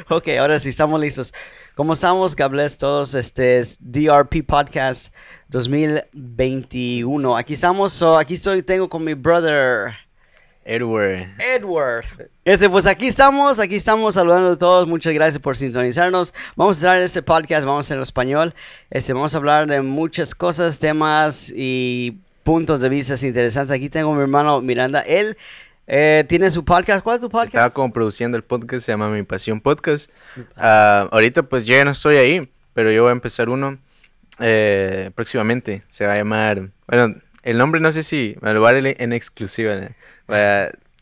ok, ahora sí, estamos listos. ¿Cómo estamos? God bless todos. Este es DRP Podcast 2021. Aquí estamos, aquí estoy, tengo con mi brother. Edward. Edward. Este, pues aquí estamos, aquí estamos saludando a todos. Muchas gracias por sintonizarnos. Vamos a traer este podcast, vamos a hacerlo en español. Este, vamos a hablar de muchas cosas, temas y puntos de vista interesantes. Aquí tengo a mi hermano Miranda. Él eh, tiene su podcast. ¿Cuál es tu podcast? Estaba como produciendo el podcast, se llama Mi Pasión Podcast. Ah, ahorita pues yo ya no estoy ahí, pero yo voy a empezar uno eh, próximamente. Se va a llamar, bueno, el nombre no sé si me lo voy a dar en exclusiva.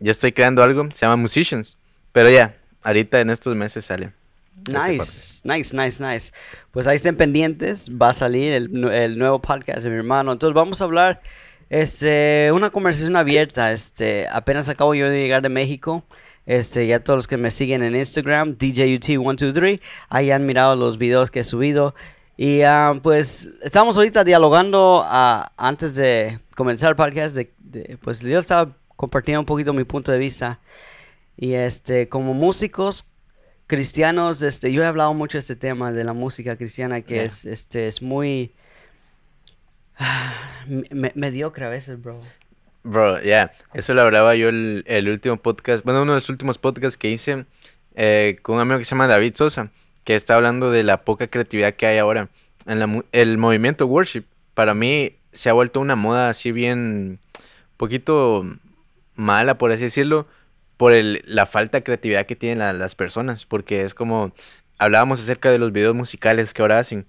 yo estoy creando algo, se llama Musicians, pero ya, ahorita en estos meses sale. Nice, nice, nice, nice. Pues ahí estén pendientes, va a salir el, el nuevo podcast de mi hermano. Entonces vamos a hablar este, una conversación abierta. Este, apenas acabo yo de llegar de México. Este, ya todos los que me siguen en Instagram, DJUT123, ahí han mirado los videos que he subido. Y ah, pues estamos ahorita dialogando ah, antes de comenzar el podcast. De, pues yo estaba compartiendo un poquito mi punto de vista. Y este, como músicos cristianos, este, yo he hablado mucho de este tema de la música cristiana que es, este, es muy mediocre a veces, bro. Bro, ya, eso lo hablaba yo el, el, último podcast, bueno, uno de los últimos podcasts que hice eh, con un amigo que se llama David Sosa, que está hablando de la poca creatividad que hay ahora. En la, el movimiento worship, para mí, se ha vuelto una moda así bien, poquito mala, por así decirlo, por el, la falta de creatividad que tienen las personas, porque es como, hablábamos acerca de los videos musicales que ahora hacen,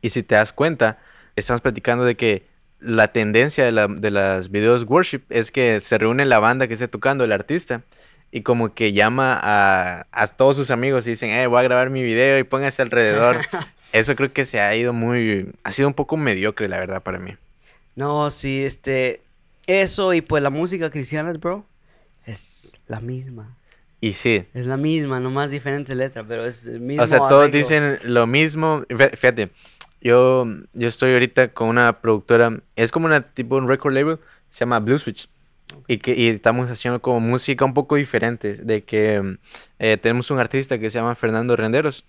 y si te das cuenta, estamos platicando de que la tendencia de, la, de las videos worship es que se reúne la banda que esté tocando, el artista, y como que llama a, a todos sus amigos y dicen, eh, voy a grabar mi video y póngase alrededor. Eso creo que se ha ido muy, ha sido un poco mediocre, la verdad, para mí. No, sí, este, eso y pues la música cristiana, bro, es la misma. Y sí. Es la misma, nomás diferente letra, pero es el mismo. O sea, todos dicen lo mismo. Fíjate, yo, yo estoy ahorita con una productora, es como una tipo un record label, se llama Blue Switch. Y, que, y estamos haciendo como música un poco diferente, de que eh, tenemos un artista que se llama Fernando Renderos.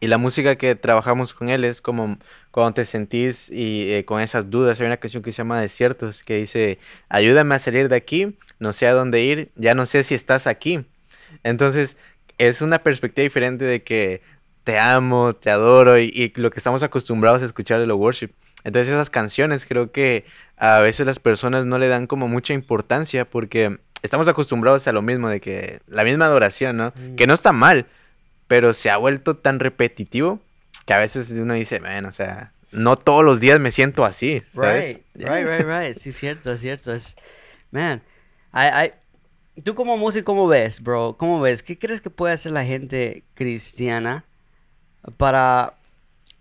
Y la música que trabajamos con él es como cuando te sentís y eh, con esas dudas. Hay una canción que se llama Desiertos que dice, ayúdame a salir de aquí, no sé a dónde ir, ya no sé si estás aquí. Entonces es una perspectiva diferente de que te amo, te adoro y, lo que estamos acostumbrados a escuchar de lo worship. Entonces esas canciones creo que a veces las personas no le dan como mucha importancia porque estamos acostumbrados a lo mismo, de que la misma adoración, ¿no? Mm. Que no está mal, pero se ha vuelto tan repetitivo que a veces uno dice, bueno, o sea, no todos los días me siento así. Right, right, right, right. Sí, cierto, cierto. Es, man, I, I, tú como músico, ¿cómo ves, bro? ¿Cómo ves? ¿Qué crees que puede hacer la gente cristiana para...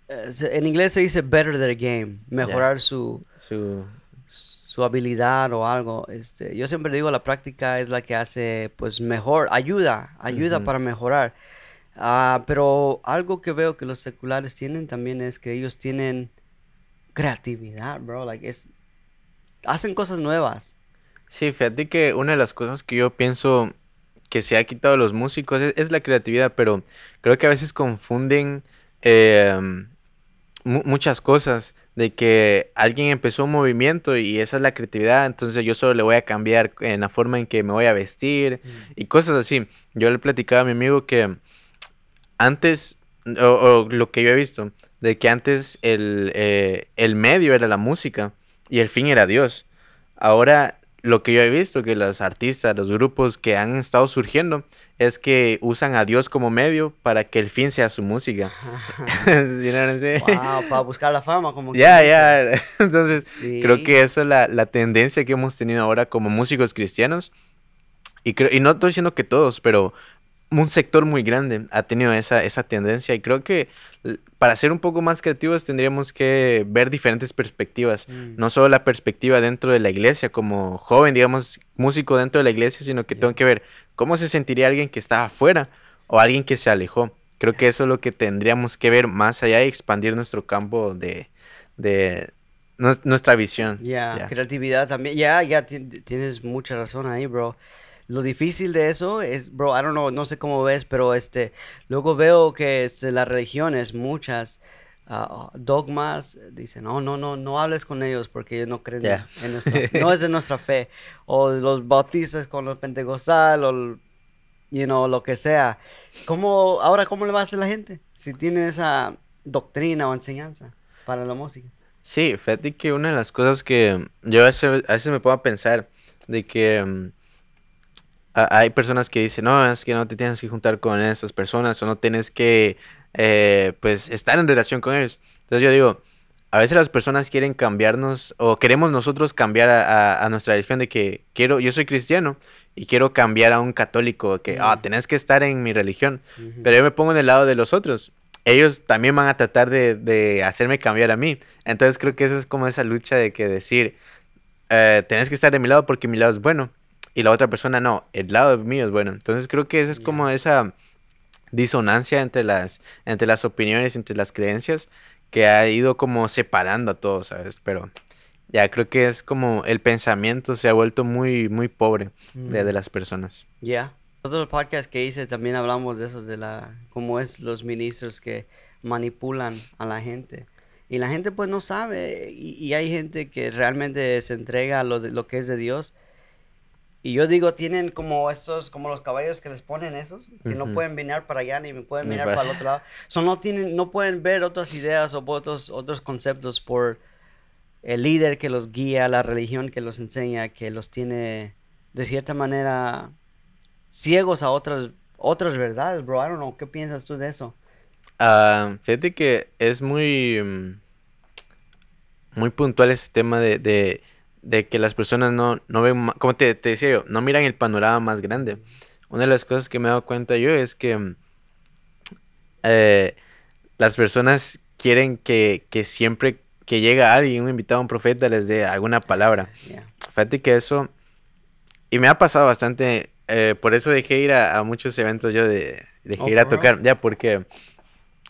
Eh, en inglés se dice better their game, mejorar su, su, su, habilidad o algo. Este, yo siempre digo, la práctica es la que hace, pues, mejor, ayuda, ayuda para mejorar. Ah, pero algo que veo que los seculares tienen también es que ellos tienen creatividad, bro. Like es, hacen cosas nuevas. Sí, fíjate que una de las cosas que yo pienso que se ha quitado los músicos es, la creatividad, pero creo que a veces confunden em, muchas cosas de que alguien empezó un movimiento y esa es la creatividad, entonces yo solo le voy a cambiar en la forma en que me voy a vestir mm. y cosas así. Yo le platicaba a mi amigo que antes, o, lo que yo he visto, de que antes el, eh, el medio era la música y el fin era Dios. Ahora lo que yo he visto, que los artistas, los grupos que han estado surgiendo, es que usan a Dios como medio para que el fin sea su música. wow, para buscar la fama, como Ya, ya. Entonces, creo que eso es la, la, tendencia que hemos tenido ahora como músicos cristianos. Y, creo, y no estoy diciendo que todos, pero un sector muy grande ha tenido esa, esa tendencia y creo que para ser un poco más creativos tendríamos que ver diferentes perspectivas, mm. no solo la perspectiva dentro de la iglesia como joven, digamos, músico dentro de la iglesia, sino que tengo que ver cómo se sentiría alguien que está afuera o alguien que se alejó. Creo que eso es lo que tendríamos que ver más allá y expandir nuestro campo de, de nuestra visión. Ya, creatividad también. Ya, ya tienes mucha razón ahí, bro. Lo difícil de eso es, bro, I don't know, no sé cómo ves, pero este, luego veo que este, las religiones, muchas, ah, dogmas, dicen, no, no, no, no hables con ellos porque ellos no creen en nuestra, no es de nuestra fe. O los bautistas con los pentecostal, o, you know, lo que sea. ¿Cómo, ahora, cómo le va a hacer la gente si tiene esa doctrina o enseñanza para la música? Sí, fíjate que una de las cosas que yo a veces, a veces me puedo pensar de que mm, hay personas que dicen, no, es que no te tienes que juntar con esas personas o no tienes que, eh, pues, estar en relación con ellos. Entonces yo digo, a veces las personas quieren cambiarnos o queremos nosotros cambiar a, a- a nuestra religión de que quiero, yo soy cristiano y quiero cambiar a un católico, que, ah, Mm. tenés que estar en mi religión. Pero yo me pongo en el lado de los otros. Ellos también van a tratar de, de hacerme cambiar a mí. Entonces creo que eso es como esa lucha de que decir, eh, tenés que estar de mi lado porque mi lado es bueno. Y la otra persona no, el lado mío es bueno. Entonces creo que esa es como esa disonancia entre las, entre las opiniones, entre las creencias, que ha ido como separando a todos, ¿sabes? Pero ya creo que es como el pensamiento se ha vuelto muy, muy pobre de, de Mm. las personas. Ya. Otros podcasts que hice también hablamos de eso, de la, cómo es los ministros que manipulan a la gente. Y la gente pues no sabe, y, y hay gente que realmente se entrega a lo, de, lo que es de Dios. Y yo digo, tienen como estos, como los caballos que les ponen esos, que no pueden mirar para allá ni pueden mirar para- el otro lado. So, no tienen, no pueden ver otras ideas o otros, otros conceptos por el líder que los guía, la religión que los enseña, que los tiene de cierta manera ciegos a otras otras verdades, bro. I don't know, ¿qué piensas tú de eso? Ah, fíjate que es muy, mm, muy puntual ese tema de, de, de que las personas no, no ven, como te, te decía yo, no miran el panorama más grande. Una de las cosas que me he dado cuenta yo es que mm, eh, las personas quieren que, que siempre que llega alguien, un invitado, un profeta, les dé alguna palabra. Yeah. Fíjate que eso, y me ha pasado bastante, eh, por eso dejé ir a, a muchos eventos yo de, dejé Oh, ir a tocar, ya, porque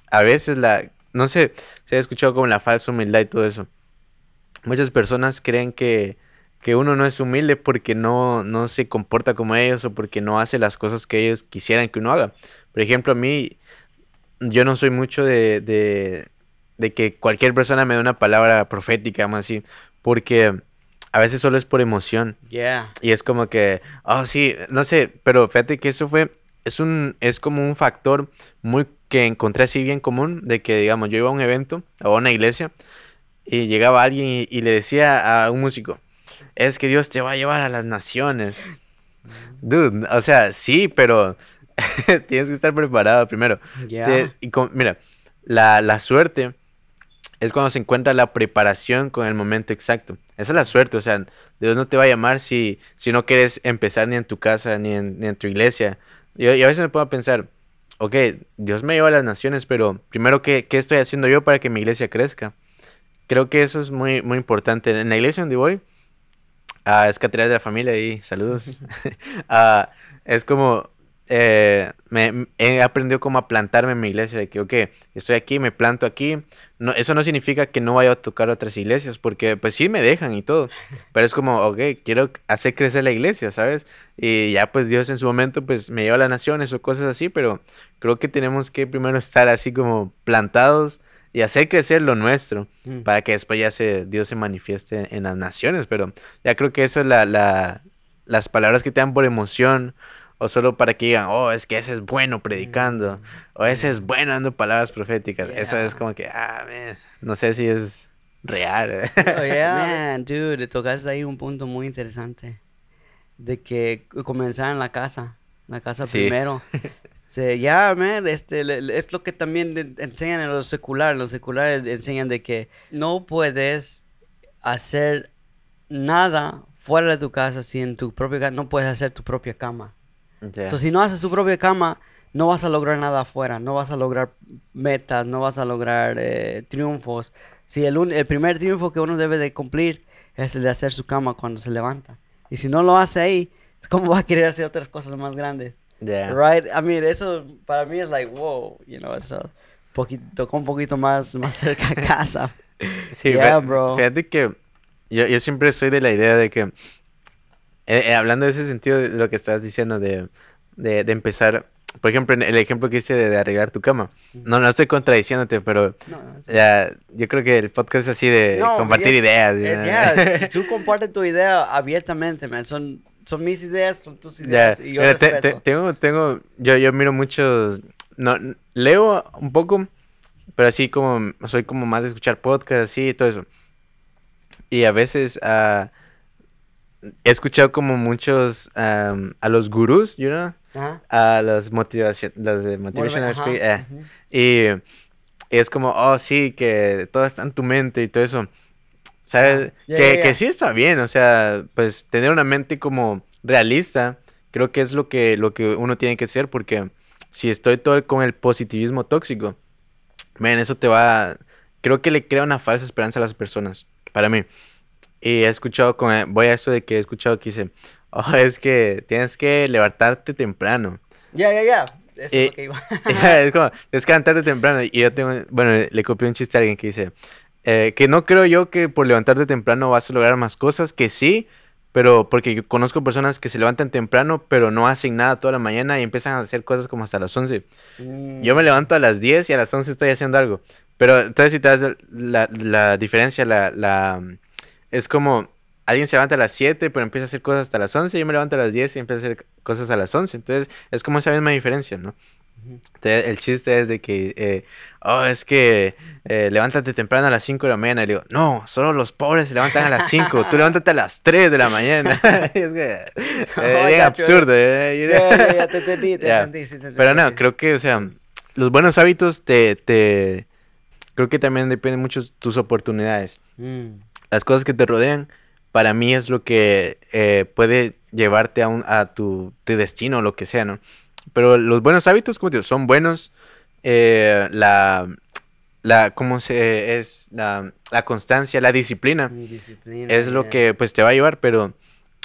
a veces la, no sé, se ha escuchado como la falsa humildad y todo eso. Muchas personas creen que, que uno no es humilde porque no, no se comporta como ellos o porque no hace las cosas que ellos quisieran que uno haga. Por ejemplo, a mí, yo no soy mucho de, de, de que cualquier persona me dé una palabra profética, más así, porque a veces solo es por emoción. Yeah. Y es como que, oh, sí, no sé, pero fíjate que eso fue, es un, es como un factor muy que encontré así bien común, de que, digamos, yo iba a un evento, a una iglesia, y llegaba alguien y, y le decía a un músico, es que Dios te va a llevar a las naciones. Dude, o sea, sí, pero tienes que estar preparado primero. Yeah. Te- y con- mira, la, la suerte es cuando se encuentra la preparación con el momento exacto. Esa es la suerte, o sea, Dios no te va a llamar si, si no quieres empezar ni en tu casa ni en, ni en tu iglesia. Yo, y a veces me puedo pensar, ok, Dios me lleva a las naciones, pero primero, ¿qué, qué estoy haciendo yo para que mi iglesia crezca? Creo que eso es muy, muy importante. En la iglesia donde voy, ah, es Catedral de la Familia y saludos. Ah, es como, eh, me, me- he aprendido como a plantarme en mi iglesia, de que, ok, estoy aquí, me planto aquí. No, eso no significa que no vaya a tocar otras iglesias, porque pues sí me dejan y todo, pero es como, ok, quiero hacer crecer la iglesia, ¿sabes? Y ya pues Dios en su momento pues me lleva a las naciones o cosas así, pero creo que tenemos que primero estar así como plantados y hacer crecer lo nuestro Mm. para que después ya se, Dios se manifieste en las naciones, pero ya creo que eso es la, la- las palabras que te dan por emoción, o solo para que digan, oh, es que ese es bueno predicando, o ese es bueno dando palabras proféticas. Eso es como que, ah, man, no sé si es real. Oh, yeah. Man, dude, tocaste ahí un punto muy interesante. De que comenzar en la casa. La casa Sí. primero. Ya, man, este, le- le- es lo que también de- enseñan en los seculares. Los seculares enseñan de que no puedes hacer nada fuera de tu casa si en tu propia casa no puedes hacer tu propia cama. Ya. So, si no haces tu propia cama, no vas a lograr nada afuera, no vas a lograr metas, no vas a lograr eh, triunfos. Si el, un- el primer triunfo que uno debe de cumplir es el de hacer su cama cuando se levanta. Y si no lo hace ahí, ¿cómo va a querer hacer otras cosas más grandes? Ya. Right? I mean, eso para mí es like, wow, you know, eso poquito, tocó un poquito más, más cerca a casa. Sí, Yeah, bro. fíjate que yo, yo siempre soy de la idea de que eh, eh, hablando de ese sentido, de lo que estás diciendo de, de, de empezar, por ejemplo, el ejemplo que hice de, de arreglar tu cama. No, no estoy contradiciéndote, pero No, no, sí. ya, yo creo que el podcast es así de No, compartir ideas. Ya, tú compartes tu idea abiertamente, man. Son, son mis ideas, son tus ideas y yo mira, te- te- tengo, tengo, yo, yo miro muchos, no, leo un poco, pero así como, soy como más de escuchar podcasts, así y todo eso. Y a veces ah, he escuchado como muchos, am, a los gurús, you know, Ajá. a los motivación, los de motivational Ajá, speak- eh, y es como, oh, sí, que todo está en tu mente y todo eso. ¿Sabes? Ah, ya, que, ya, que ya. sí está bien, o sea, pues tener una mente como realista, creo que es lo que, lo que uno tiene que ser, porque si estoy todo con el positivismo tóxico, ven, eso te va, creo que le crea una falsa esperanza a las personas, para mí. Y he escuchado, con, eh, voy a eso de que he escuchado que dice, oh, es que tienes que levantarte temprano. Ya, ya, ya. Eso Eh, es lo que iba. es como, es que levantarte temprano. Y yo tengo, bueno, le copié un chiste a alguien que dice, eh, que no creo yo que por levantarte temprano vas a lograr más cosas, que sí, pero porque yo conozco personas que se levantan temprano, pero no hacen nada toda la mañana y empiezan a hacer cosas como hasta las 11. Mm, Yo me levanto a las 10 y a las 11 estoy haciendo algo. Pero entonces si te das la, la diferencia, la, la, es como alguien se levanta a las 7, pero empieza a hacer cosas hasta las 11, yo me levanto a las 10 y empiezo a hacer cosas a las 11. Entonces es como esa misma diferencia, ¿no? Entonces, el chiste es de que, eh, oh, es que eh, levántate temprano a las 5 de la mañana. Y le digo, no, solo los pobres se levantan a las 5, tú levántate a las 3 de la mañana. es que, eh, bien absurdo, eh, Pero no, creo que, o sea, los buenos hábitos te, te, creo que también dependen mucho de tus oportunidades. Mm, Las cosas que te rodean, para mí es lo que puede llevarte a, un, a tu, tu destino o lo que sea, ¿no? Pero los buenos hábitos, como digo, son buenos. eh, la, la, ¿cómo se es? La, la constancia, la disciplina es lo que pues te va a llevar, pero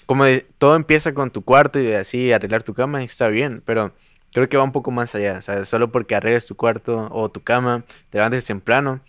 como de- todo empieza con tu cuarto y así arreglar tu cama está bien, pero creo que va un poco más allá, ¿sabes? Solo porque arregles tu cuarto o tu cama, te levantes temprano,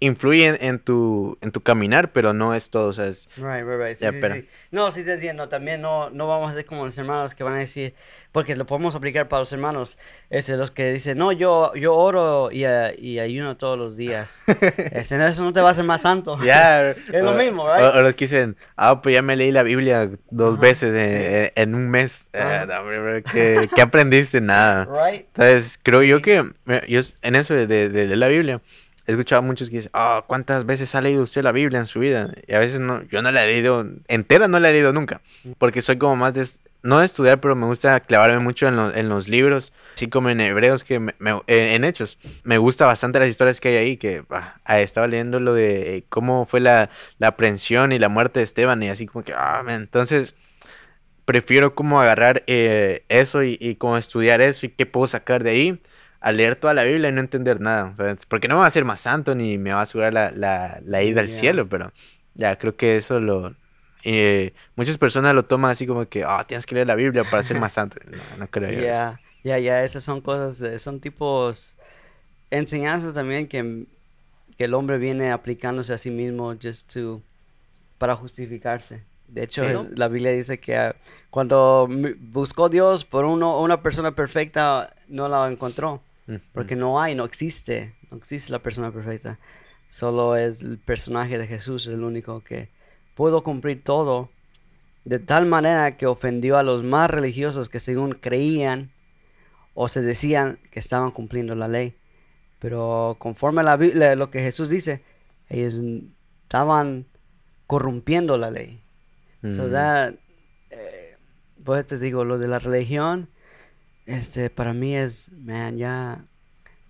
influye en, en tu, en tu caminar, pero no es todo, ¿sabes? Right, right, right. Sí, Ya, sí, pero- sí. No, sí te entiendo. También no, no vamos a ser como los hermanos que van a decir, porque lo podemos aplicar para los hermanos, es los que dicen, no, yo, yo oro y, eh, y ayuno todos los días. Eso no te va a hacer más santo. Ya, Es lo o- mismo, o, right? o los que dicen, ah, pues ya me leí la Biblia dos Ajá, veces en, en- un mes. Hombre, bro, ¿qué, qué aprendiste? Nada. Right? Entonces, creo yo Sí. que mira, yo s- en eso de, de, de la Biblia, he escuchado a muchos que dicen, ah, ¿cuántas veces ha leído usted la Biblia en su vida? Y a veces no, yo no la he leído entera, no la he leído nunca, porque soy como más de, no de estudiar, pero me gusta clavarme mucho en, lo- en los libros, así como en Hebreos, que me- me- en, Hechos. Me gusta bastante las historias que hay ahí, que ah, ah, estaba leyendo lo de eh, cómo fue la, la aprehensión y la muerte de Esteban, y así como que, ah, entonces prefiero como agarrar eh, eso y, y como estudiar eso y qué puedo sacar de ahí a leer toda la Biblia y no entender nada. o sea, porque no me va a hacer más santo ni me va a asegurar la, la, la ida al cielo, pero ya creo que eso lo... eh, muchas personas lo toman así como que, ah, tienes que leer la Biblia para ser más santo. No, no creo. Ya, ya, ya, esas son cosas, son tipos, enseñanzas también que, que el hombre viene aplicándose a sí mismo just to, para justificarse. De hecho, Sí. el- la Biblia dice que ah, cuando buscó Dios por uno, una persona perfecta, no la encontró. Porque no hay, no existe, no existe la persona perfecta. Solo es el personaje de Jesús, el único que pudo cumplir todo de tal manera que ofendió a los más religiosos que según creían o se decían que estaban cumpliendo la ley. Pero conforme a la Biblia, lo que Jesús dice, ellos estaban corrompiendo la ley. So Mm. that, eh, pues te digo, lo de la religión, este, para mí es, man, ya,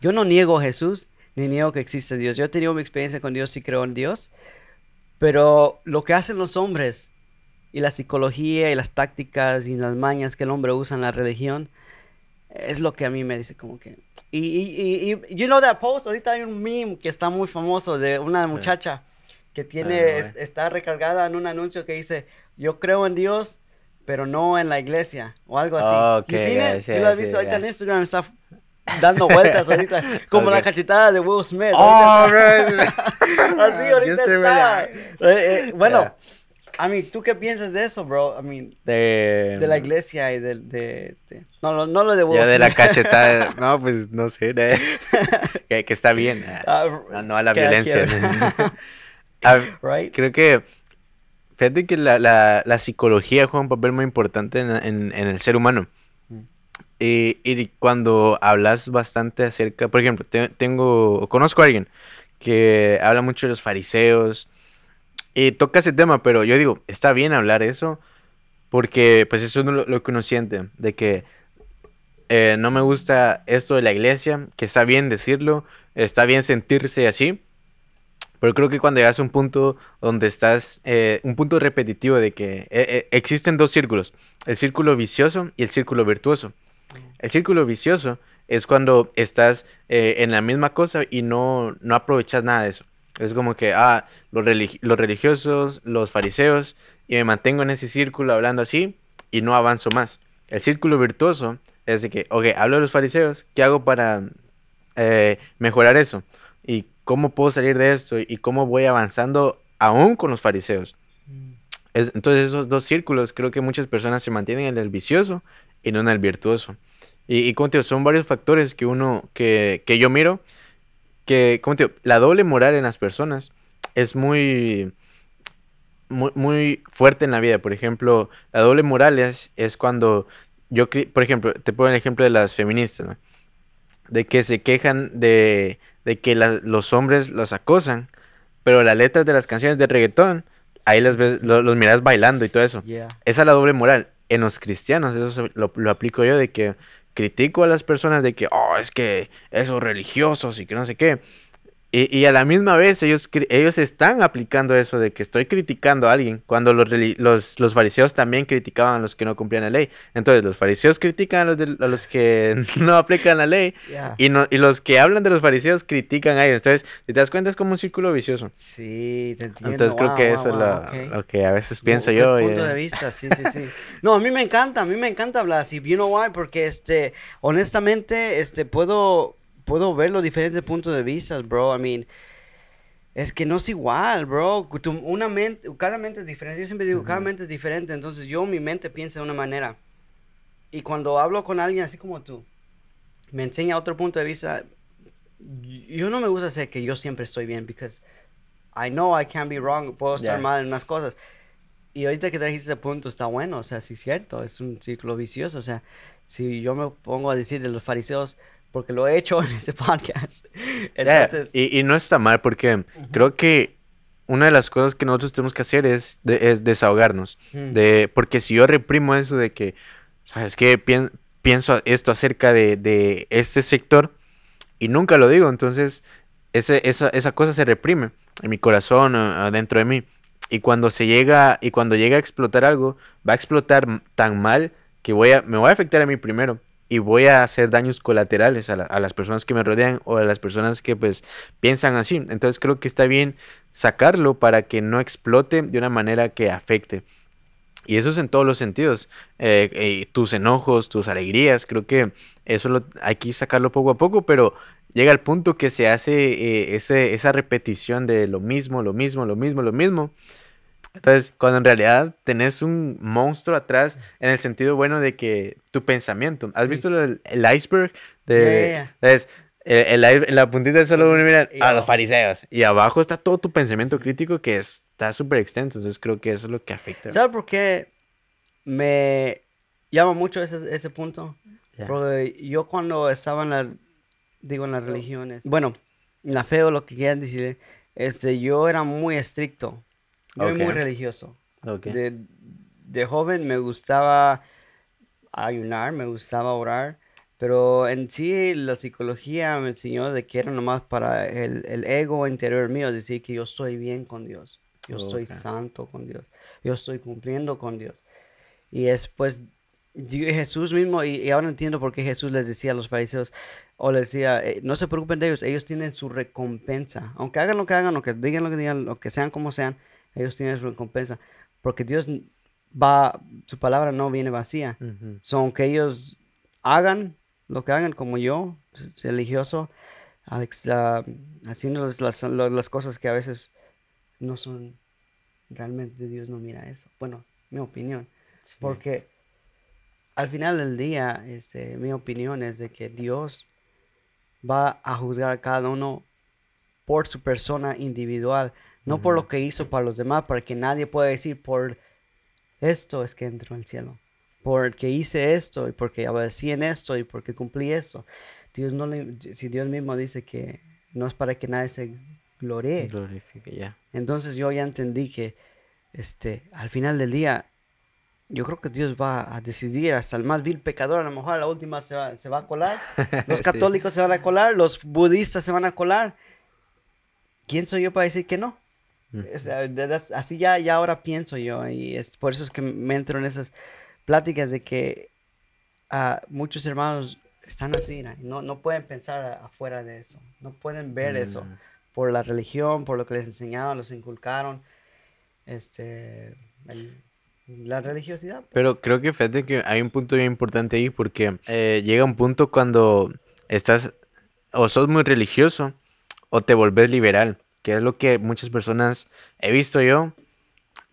yo no niego a Jesús, ni niego que existe Dios. Yo he tenido mi experiencia con Dios y creo en Dios, pero lo que hacen los hombres y la psicología y las tácticas y las mañas que el hombre usa en la religión, es lo que a mí me dice como que... Y, y, y, y you know that post, ahorita hay un meme que está muy famoso de una muchacha que tiene, no, es- eh. está recargada en un anuncio que dice, yo creo en Dios, pero no en la iglesia, o algo así. Oh, You ok, seen ya, it? sí, ¿Sí lo has visto? Ahorita ya. en Instagram está dando vueltas ahorita, como la Ok. cachetada de Will Smith. Oh, ahorita. Así ahorita está. güey. Eh, eh, bueno. I mean, ¿tú qué piensas de eso, bro? I mean, De, de la iglesia y de, de este... No, lo- no lo de vos. Ya de la cachetada. No, pues no sé. de- que, que está bien. Ah, No, no a la violencia. Ah, right? creo que. Fíjate que la, la, la psicología juega un papel muy importante en, en- en el ser humano. Mm. Y, y cuando hablas bastante acerca, por ejemplo, te- tengo, conozco a alguien que habla mucho de los fariseos y toca ese tema, pero yo digo, está bien hablar eso porque pues eso es lo, lo que uno siente, de que eh, no me gusta esto de la iglesia, que está bien decirlo, está bien sentirse así, pero creo que cuando llegas a un punto donde estás, eh, un punto repetitivo de que eh, eh, existen dos círculos, el círculo vicioso y el círculo virtuoso. El círculo vicioso es cuando estás en la misma cosa y no, no aprovechas nada de eso. Es como que, ah, los, religi- los religiosos, los fariseos, y me mantengo en ese círculo hablando así y no avanzo más. El círculo virtuoso es de que, ok, hablo de los fariseos, ¿qué hago para mejorar eso? ¿Y cómo puedo salir de esto? ¿Y cómo voy avanzando aún con los fariseos? Es- entonces esos dos círculos creo que muchas personas se mantienen en el vicioso y no en el virtuoso. Y, y como te digo, son varios factores que uno, que, que yo miro, que, como te digo, la doble moral en las personas es muy, muy, muy fuerte en la vida. Por ejemplo, la doble moral es, es cuando yo, por ejemplo, te pongo el ejemplo de las feministas, ¿no? De que se quejan de, de que la- los hombres los acosan, pero las letras de las canciones de reggaetón, ahí las ves, lo- los miras bailando y todo eso. Yeah. Esa es la doble moral. En los cristianos, eso lo, lo aplico yo, de que critico a las personas de que, oh, es que esos religiosos y que no sé qué. Y, y a la misma vez ellos, ellos están aplicando eso de que estoy criticando a alguien, cuando los, los, los fariseos también criticaban a los que no cumplían la ley. Entonces los fariseos critican a los, del- a los que no aplican la ley Yeah. y, no, y los que hablan de los fariseos critican a ellos. Entonces, si te das cuenta, es como un círculo vicioso. Sí, te entiendo. Entonces creo que wow, eso es lo, que a veces No, pienso qué yo. punto eh, de vista, sí, sí, sí. No, a mí me encanta, a mí me encanta hablar así. You know why? Porque, este, honestamente, este, puedo, puedo ver los diferentes puntos de vista, bro. I mean, es que no es igual, bro. Tu- una mente, cada mente es diferente. Yo siempre digo, cada Ujú. mente es diferente. Entonces, yo, mi mente piensa de una manera. Y cuando hablo con alguien así como tú, me enseña otro punto de vista. Yo no me gusta hacer que yo siempre estoy bien, because I know I can be wrong. Puedo estar Ya. mal en unas cosas. Y ahorita que trajiste ese punto está bueno, o sea, sí es cierto, es un círculo vicioso, o sea, si yo me pongo a decir de los fariseos, porque lo he hecho en ese podcast, entonces, y, y no está mal porque creo que una de las cosas que nosotros tenemos que hacer es, de- es desahogarnos. mm, De, porque si yo reprimo eso de que, ¿sabes qué? Pien- pienso esto acerca de, de este sector y nunca lo digo, entonces ese, esa, esa cosa se reprime en mi corazón, adentro de mí. Y cuando se llega, y cuando llega a explotar algo, va a explotar tan mal que voy a, me voy a afectar a mí primero y voy a hacer daños colaterales a, la- a las personas que me rodean o a las personas que pues piensan así. Entonces creo que está bien sacarlo para que no explote de una manera que afecte. Y eso es en todos los sentidos. Eh, eh, tus enojos, tus alegrías, creo que eso lo, hay que sacarlo poco a poco, pero llega el punto que se hace eh, esa repetición de lo mismo, lo mismo, lo mismo, lo mismo. Entonces, cuando en realidad tenés un monstruo atrás, en el sentido bueno de que tu pensamiento. ¿Has visto el, el iceberg? De, ya, ¿sabes? El- el la puntita solo uno mira a los fariseos. Y abajo está todo tu pensamiento crítico que está súper extenso. Entonces creo que eso es lo que afecta. ¿sabes por qué me llama mucho ese, ese punto? Ya. Porque yo cuando estaba en la, digo, en las religiones, bueno, en la fe o lo que quieran decir, este, yo era muy estricto, yo era muy religioso. Ok. De, de joven me gustaba ayunar, me gustaba orar, pero en sí la psicología me enseñó de que era nomás para el, el ego interior mío, decir que yo estoy bien con Dios, yo estoy santo con Dios, yo estoy cumpliendo con Dios. Y después Jesús mismo, y, y ahora entiendo por qué Jesús les decía a los fariseos, o les decía, "Eh, no se preocupen de ellos, ellos tienen su recompensa. Aunque hagan lo que hagan, o que digan lo que digan, lo que sean como sean, ellos tienen su recompensa. Porque Dios va, su palabra no viene vacía. Ujú. So, aunque ellos hagan lo que hagan como yo, religioso, Alex, haciendo las, las- cosas que a veces no son realmente Dios no mira eso. Bueno, mi opinión. Sí. Porque al final del día, este, mi opinión es de que Dios va a juzgar a cada uno por su persona individual, no por lo que hizo para los demás, para que nadie pueda decir por esto es que entro al cielo, porque hice esto y porque obedecí en esto y porque cumplí esto. Dios no le- si Dios mismo dice que no es para que nadie se gloree. Glorifica, ya. Entonces yo ya entendí que este, al final del día, yo creo que Dios va a decidir hasta el más vil pecador, a lo mejor a la última se va, se va a colar, los Sí. católicos se van a colar, los budistas se van a colar. ¿Quién soy yo para decir que no? Así ya, ya ahora pienso yo y es por eso es que me entro en esas pláticas de que ah, muchos hermanos están así, ¿no? no, pueden pensar afuera de eso, no pueden ver eso Mm. por la religión, por lo que les enseñaron, los inculcaron, este, el- la religiosidad. pues. Pero creo que fíjate que hay un punto bien importante ahí porque eh, llega un punto cuando estás o sos muy religioso o te volvés liberal, que es lo que muchas personas he visto yo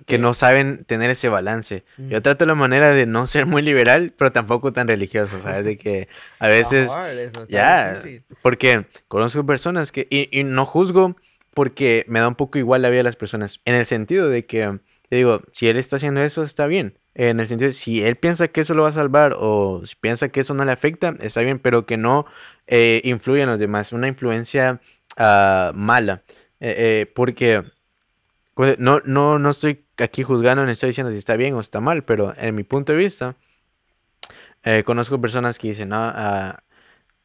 que no saben tener ese balance. Yo Mm. trato la manera de no ser muy liberal, pero tampoco tan religioso, ¿sabes? De que a veces ya, difícil. porque conozco personas que, y, y no juzgo porque me da un poco igual la vida de las personas, en el sentido de que, te digo, si él está haciendo eso, está bien. En el sentido de si él piensa que eso lo va a salvar o si piensa que eso no le afecta, está bien, pero que no eh, influya en los demás, una influencia ah, mala. Eh, eh, porque pues, no, no, no estoy aquí juzgando, ni estoy diciendo si está bien o está mal, pero en mi punto de vista, eh, conozco personas que dicen, no, ah,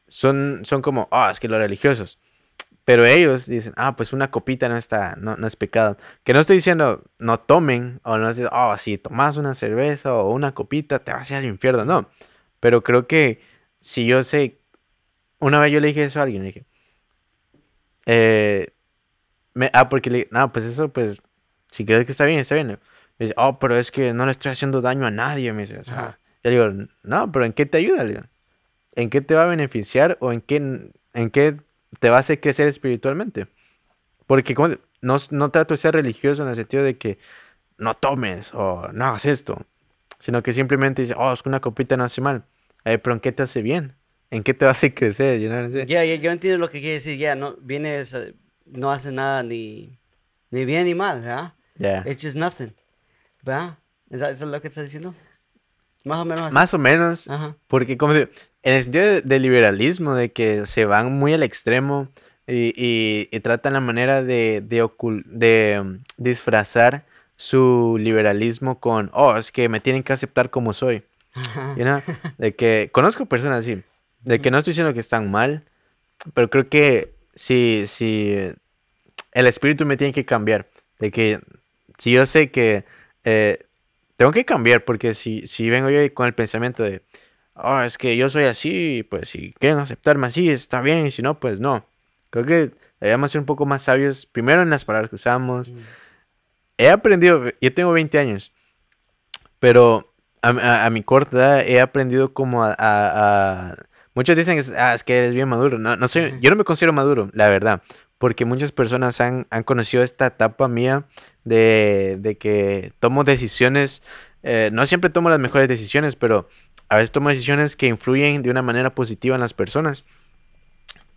son, son como, ah, es que los religiosos. Pero ellos dicen, ah, pues una copita no está, no, no es pecado. Que no estoy diciendo no tomen, o no estoy, oh, si tomas una cerveza o una copita, te vas a ir al infierno. No. Pero creo que si yo sé, una vez yo le dije eso a alguien, le dije, eh, me- ah, porque le no, pues eso, pues, si crees que está bien, está bien. Me dice, oh, pero es que no le estoy haciendo daño a nadie, me dice. o sea, yo le digo, no, pero ¿en qué te ayuda? ¿En qué te va a beneficiar o en qué, en qué te va a hacer crecer espiritualmente? Porque como no, no trato de ser religioso en el sentido de que no tomes o no hagas esto, sino que simplemente dice, oh, es que una copita no hace mal. Eh, pero ¿en qué te hace bien? ¿En qué te va a hacer crecer? You know? Ya, ya, yo entiendo lo que quiere decir, ya, no, vienes, eh, no hace nada ni, ni bien ni mal, ¿verdad? Ya. It's just nothing, ¿verdad? ¿Es eso es lo que estás diciendo? Más o menos así. Más o menos, Ajá. porque como en el sentido de, de liberalismo, de que se van muy al extremo y, y- y tratan la manera de, de, de, um, disfrazar su liberalismo con, oh, es que me tienen que aceptar como soy. You know? De que conozco personas así, de que no estoy diciendo que están mal, pero creo que si, si el espíritu me tiene que cambiar, de que si yo sé que eh, tengo que cambiar, porque si, si vengo yo con el pensamiento de, oh, es que yo soy así, pues si quieren aceptarme así, está bien, y si no, pues no. Creo que deberíamos ser un poco más sabios, primero en las palabras que usamos, Mm. he aprendido, yo tengo 20 años, pero a, a- a mi corta edad he aprendido como a... a- a- Muchos dicen "Ah, es que eres bien maduro. No, no soy, yo no me considero maduro, la verdad, porque muchas personas han, han conocido esta etapa mía de, de que tomo decisiones, eh, no siempre tomo las mejores decisiones, pero a veces tomo decisiones que influyen de una manera positiva en las personas.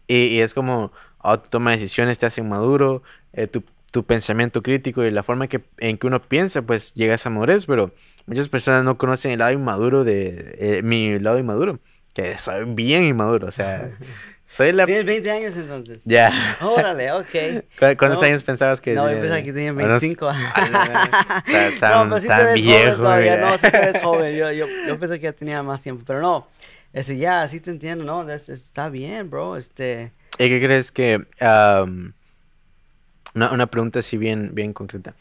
Y, y es como, oh, tú tomas decisiones, te hacen maduro, eh, tu, tu pensamiento crítico y la forma que, en que uno piensa, pues llega a esa madurez, pero muchas personas no conocen el lado inmaduro de, eh, mi lado inmaduro, que soy bien inmaduro, o sea, soy la... Tienes 20 años entonces. Ya. Órale, ok. ¿Cu- ¿Cuántos No, años pensabas que No, yo pensaba que tenía Unos- 25. Ah, no, no, tan- no, pero sí te tan ves viejo, joven todavía. No, sí te ves joven. Yo, yo, yo pensé que ya tenía más tiempo, pero no. Ese, ya, sí te entiendo, ¿no? Es- está bien, bro. Este, ¿Y qué crees que... una, una pregunta así bien, bien concreta.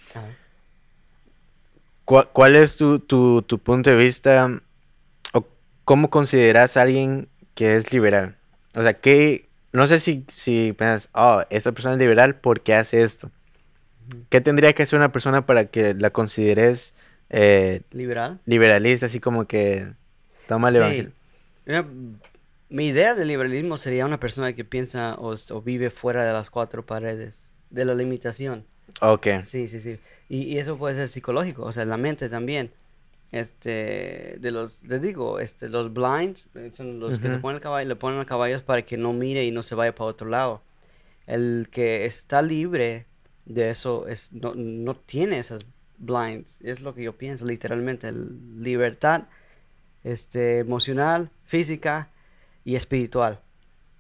¿Cuál, cuál es tu, tu, tu punto de vista cómo consideras a alguien que es liberal? O sea, ¿qué, no sé si, si piensas, oh, esta persona es liberal porque hace esto. ¿Qué tendría que hacer una persona para que la consideres eh, liberal. liberalista, así como que toma el Sí. evangelio? Una- mi idea de liberalismo sería una persona que piensa o vive fuera de las cuatro paredes, de la limitación. Ok. Sí, sí, sí. Y, y eso puede ser psicológico, o sea, la mente también. Este, de los, les digo, este, los blinds, eh, son los que se ponen el caballo, le ponen a caballos para que no mire y no se vaya para otro lado. El que está libre de eso es, no, no tiene esas blinds, es lo que yo pienso, literalmente, el- libertad este, emocional, física y espiritual.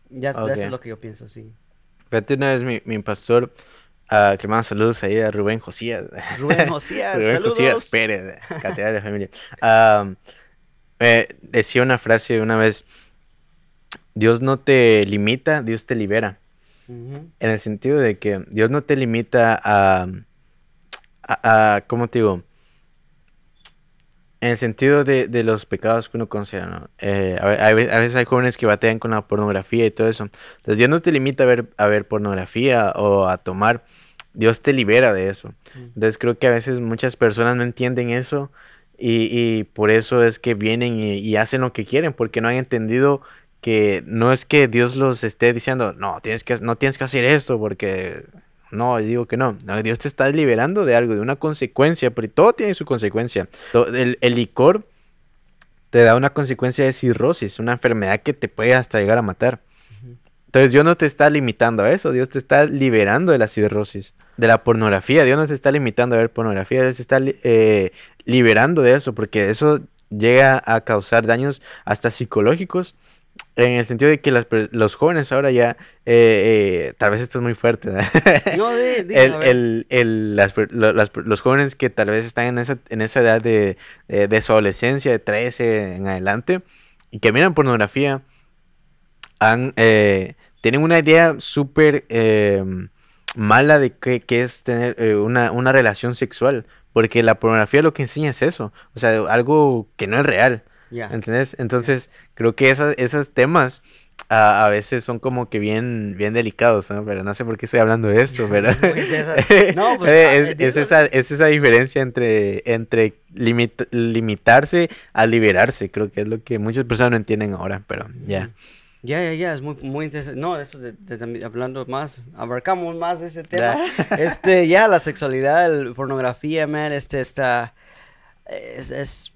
Ya, ya eso es lo que yo pienso, sí. Fíjate, una vez mi, mi pastor, ah, que mando saludos ahí a Rubén Josías. Rubén Josías, Rubén Josías saludos. Pérez, de Catedral de Familia. Eh, decía una frase una vez, Dios no te limita, Dios te libera. En el sentido de que Dios no te limita a, a, a- ¿cómo te digo? En el sentido de, de los pecados que uno considera, ¿no? Eh, a, ve- a ve- a veces hay jóvenes que batean con la pornografía y todo eso. Entonces Dios no te limita a ver, a ver pornografía o a tomar. Dios te libera de eso. Mm. Entonces creo que a veces muchas personas no entienden eso y, y por eso es que vienen y, y hacen lo que quieren, porque no han entendido que no es que Dios los esté diciendo, no, tienes que, no tienes que hacer esto porque... No, yo digo que no. No, Dios te está liberando de algo, de una consecuencia, pero todo tiene su consecuencia. El, el licor te da una consecuencia de cirrosis, una enfermedad que te puede hasta llegar a matar. Entonces Dios no te está limitando a eso, Dios te está liberando de la cirrosis, de la pornografía, Dios no te está limitando a ver pornografía, Dios te está eh, liberando de eso, porque eso llega a causar daños hasta psicológicos, en el sentido de que las los jóvenes ahora ya, eh, eh, tal vez esto es muy fuerte. No, el, el- el- las las per- los jóvenes que tal vez están en esa, en esa edad de, de su adolescencia, de 13 en adelante, y que miran pornografía, han, eh, tienen una idea súper eh, mala de qué, qué es tener una, una relación sexual, porque la pornografía lo que enseña es eso, o sea, algo que no es real, Ya. ¿entendés? Entonces, creo que esas, esos temas a, a veces son como que bien, bien delicados, ¿no? Pero no sé por qué estoy hablando de esto, pero... No, pues, ah, es, entiendo. es esa, es esa diferencia entre, entre limit- limitarse a liberarse, creo que es lo que muchas personas no entienden ahora, pero ya. Ujú. Ya, ya, ya, es muy, muy interesante. No, eso de, de también hablando más, abarcamos más de ese tema. Este, ya, la sexualidad, la pornografía, man, este, está, es, es,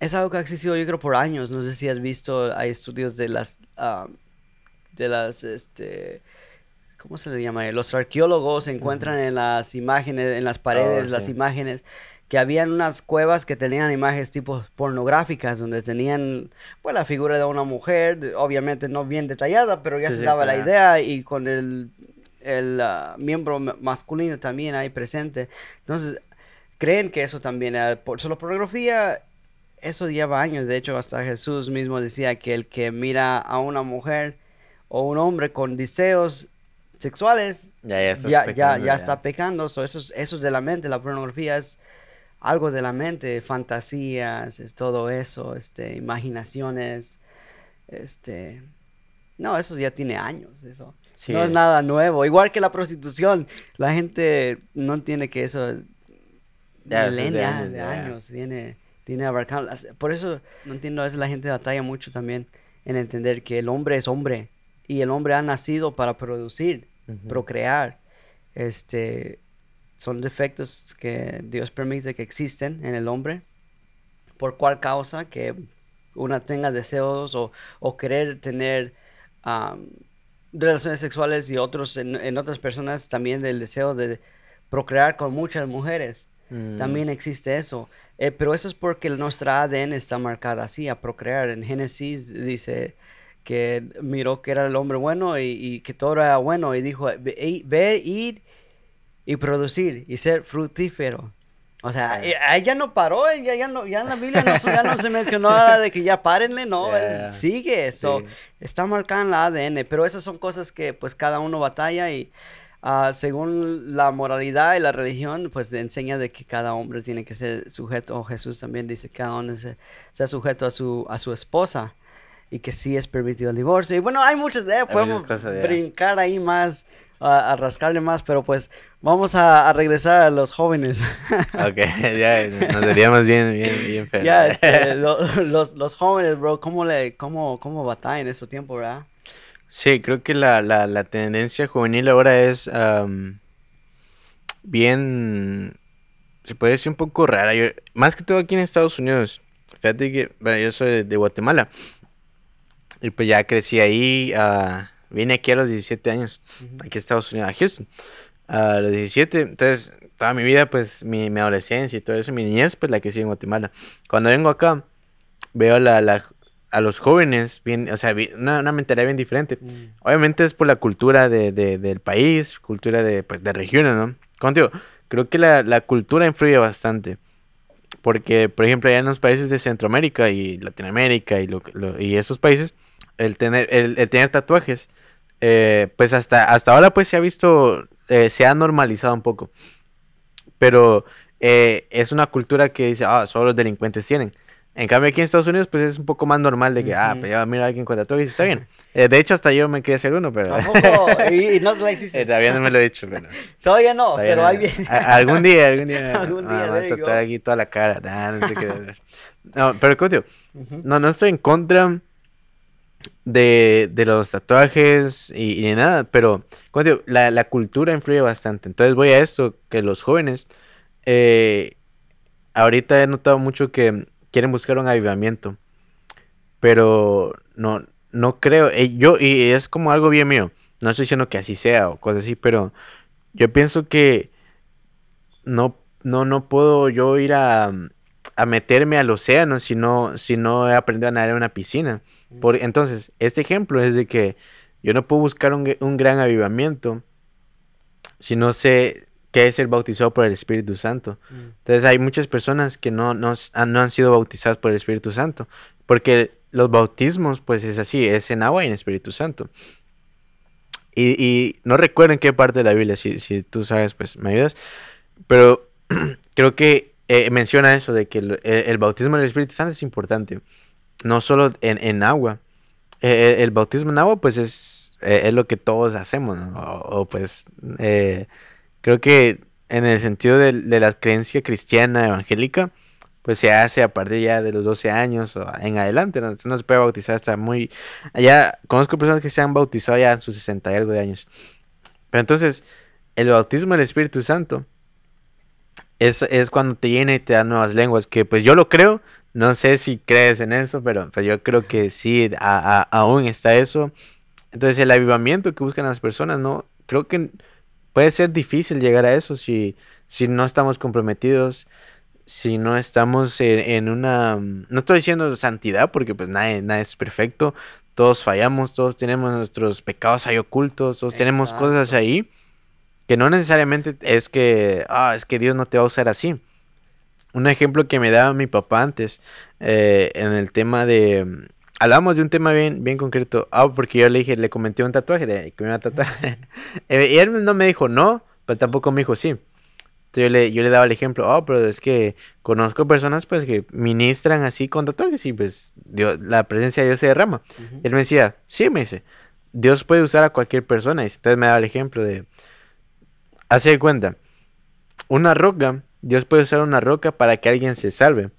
es algo que ha existido yo creo por años. No sé si has visto, hay estudios de las, ah, de las, este, ¿cómo se le llama? Los arqueólogos encuentran en las imágenes, en las paredes, Oh, las sí. imágenes, que habían unas cuevas que tenían imágenes tipo pornográficas, donde tenían, pues, la figura de una mujer, obviamente no bien detallada, pero ya Sí, se sí, daba la claro. idea y con el, el ah, miembro ma- masculino también ahí presente. Entonces, creen que eso también, ah, por solo pornografía, eso lleva años. De hecho, hasta Jesús mismo decía que el que mira a una mujer o un hombre con deseos sexuales, Ya, ya estás ya, ya, pecando, ya está pecando. So, eso, es, eso es de la mente. La pornografía es algo de la mente, fantasías, es todo eso, este, imaginaciones, este, no, eso ya tiene años, eso. Sí. No es nada nuevo. Igual que la prostitución, la gente no entiende que eso eso es de milenias, años, tiene, tiene abarcado. Por eso no entiendo, a veces la gente batalla mucho también en entender que el hombre es hombre y el hombre ha nacido para producir, procrear. Este, son defectos que Dios permite que existen en el hombre. ¿Por cuál causa? Que una tenga deseos o, o querer tener relaciones sexuales y otros en, en otras personas también del deseo de procrear con muchas mujeres. Mm. También existe eso. Eh, pero eso es porque nuestra ADN está marcada así, a procrear. En Génesis dice que miró que era el hombre bueno y, y que todo era bueno y dijo, ve, ir y producir y ser fructífero. O sea, Ah. eh, ahí ya no paró, eh, ya, ya, no, ya en la Biblia no, ya no se mencionó nada de que ya párenle, no, él sigue eso. Sí. Está marcada en la ADN, pero esas son cosas que pues cada uno batalla y ah, según la moralidad y la religión, pues enseña de que cada hombre tiene que ser sujeto, o Jesús también dice que cada se- sea sujeto a su, a su esposa y que sí es permitido el divorcio. Y bueno, hay muchas muchas podemos cosas, ya. brincar ahí más, a, a rascarle más, pero pues vamos a, a regresar a los jóvenes. Ok, ya nos veríamos bien, bien, bien feos. ya, este, lo- los, los jóvenes, bro, ¿cómo, le, cómo, cómo batallan en este tiempo, verdad? Sí, creo que la, la, la tendencia juvenil ahora es am, bien, se puede decir un poco rara. Yo, más que todo aquí en Estados Unidos. Fíjate que bueno, yo soy de, de Guatemala. Y pues ya crecí ahí. ah, vine aquí a los 17 años. Aquí a Estados Unidos, a Houston. A los 17. Entonces, toda mi vida, pues mi, mi adolescencia y todo eso, mi niñez, pues la que en Guatemala. Cuando vengo acá, veo la, la- a los jóvenes, bien, o sea, bien- una, una mentalidad bien diferente. Mm. Obviamente es por la cultura de, de- del país, cultura de, pues, de regiones, ¿no? Como digo, creo que la, la cultura influye bastante. Porque, por ejemplo, allá en los países de Centroamérica y Latinoamérica y, lo, lo- y esos países, el tener, el, el tener tatuajes, eh, pues hasta, hasta ahora pues se ha visto, eh, se ha normalizado un poco. Pero eh, es una cultura que dice, ah, solo los delincuentes tienen. En cambio aquí en Estados Unidos pues es un poco más normal de que, ah, pues ya mira a alguien con tatuajes y está bien. Eh, de hecho hasta yo me quería hacer uno, pero... ¿Y, y no la hiciste? Eh, todavía no me lo he dicho, pero... Todavía no, todavía pero no. ahí viene. A- algún día, algún día. Algún ah, día, me voy a there you tatuar aquí toda la cara. Nah, no. No, pero Ujú. no, no estoy en contra de, de los tatuajes y, nada, pero digo, la, la cultura influye bastante. Entonces voy a esto, que los jóvenes, eh, ahorita he notado mucho que quieren buscar un avivamiento, pero no, no creo, eh, yo, y es como algo bien mío, no estoy diciendo que así sea o cosas así, pero yo pienso que no, no, no puedo yo ir a, a meterme al océano si no, si no he aprendido a nadar en una piscina. Por, entonces, este ejemplo es de que yo no puedo buscar un, un gran avivamiento si no sé qué es ser bautizado por el Espíritu Santo. Mm. Entonces hay muchas personas que no, no, han, no han sido bautizadas por el Espíritu Santo, porque los bautismos pues es así, es en agua y en Espíritu Santo. Y, y no recuerdo en qué parte de la Biblia, si, si tú sabes pues me ayudas, pero creo que eh, menciona eso de que el, el- el bautismo del Espíritu Santo es importante, no solo en, en agua. Eh, el, el bautismo en agua pues es, eh, es lo que todos hacemos, ¿no? O, o, pues eh, creo que en el sentido de, de la creencia cristiana evangélica, pues se hace a partir ya de los 12 años o en adelante, ¿no? se puede bautizar hasta muy... Allá conozco personas que se han bautizado ya en sus 60 y algo de años. Pero entonces, el bautismo del Espíritu Santo es, es cuando te llena y te da nuevas lenguas, que pues yo lo creo, no sé si crees en eso, pero pues, yo creo que sí, a- a- aún está eso. Entonces el avivamiento que buscan las personas, ¿no? Creo que puede ser difícil llegar a eso si, si no estamos comprometidos, si no estamos en, en una... No estoy diciendo santidad porque pues nadie, nadie es perfecto, todos fallamos, todos tenemos nuestros pecados ahí ocultos, todos tenemos cosas ahí que no necesariamente es que, ah, es que Dios no te va a usar así. Un ejemplo que me daba mi papá antes eh, en el tema de... Hablamos de un tema bien, bien concreto. Ah, porque yo le dije, le comenté un tatuaje de que me iba a tatuar. Eh, y él no me dijo no, pero tampoco me dijo sí. Entonces yo le, yo le daba el ejemplo, oh, pero es que conozco personas pues que ministran así con tatuajes y pues Dios, la presencia de Dios se derrama. Ujú. Él me decía, sí, me dice, Dios puede usar a cualquier persona. Y entonces me daba el ejemplo de, hace de cuenta, una roca, Dios puede usar una roca para que alguien se salve.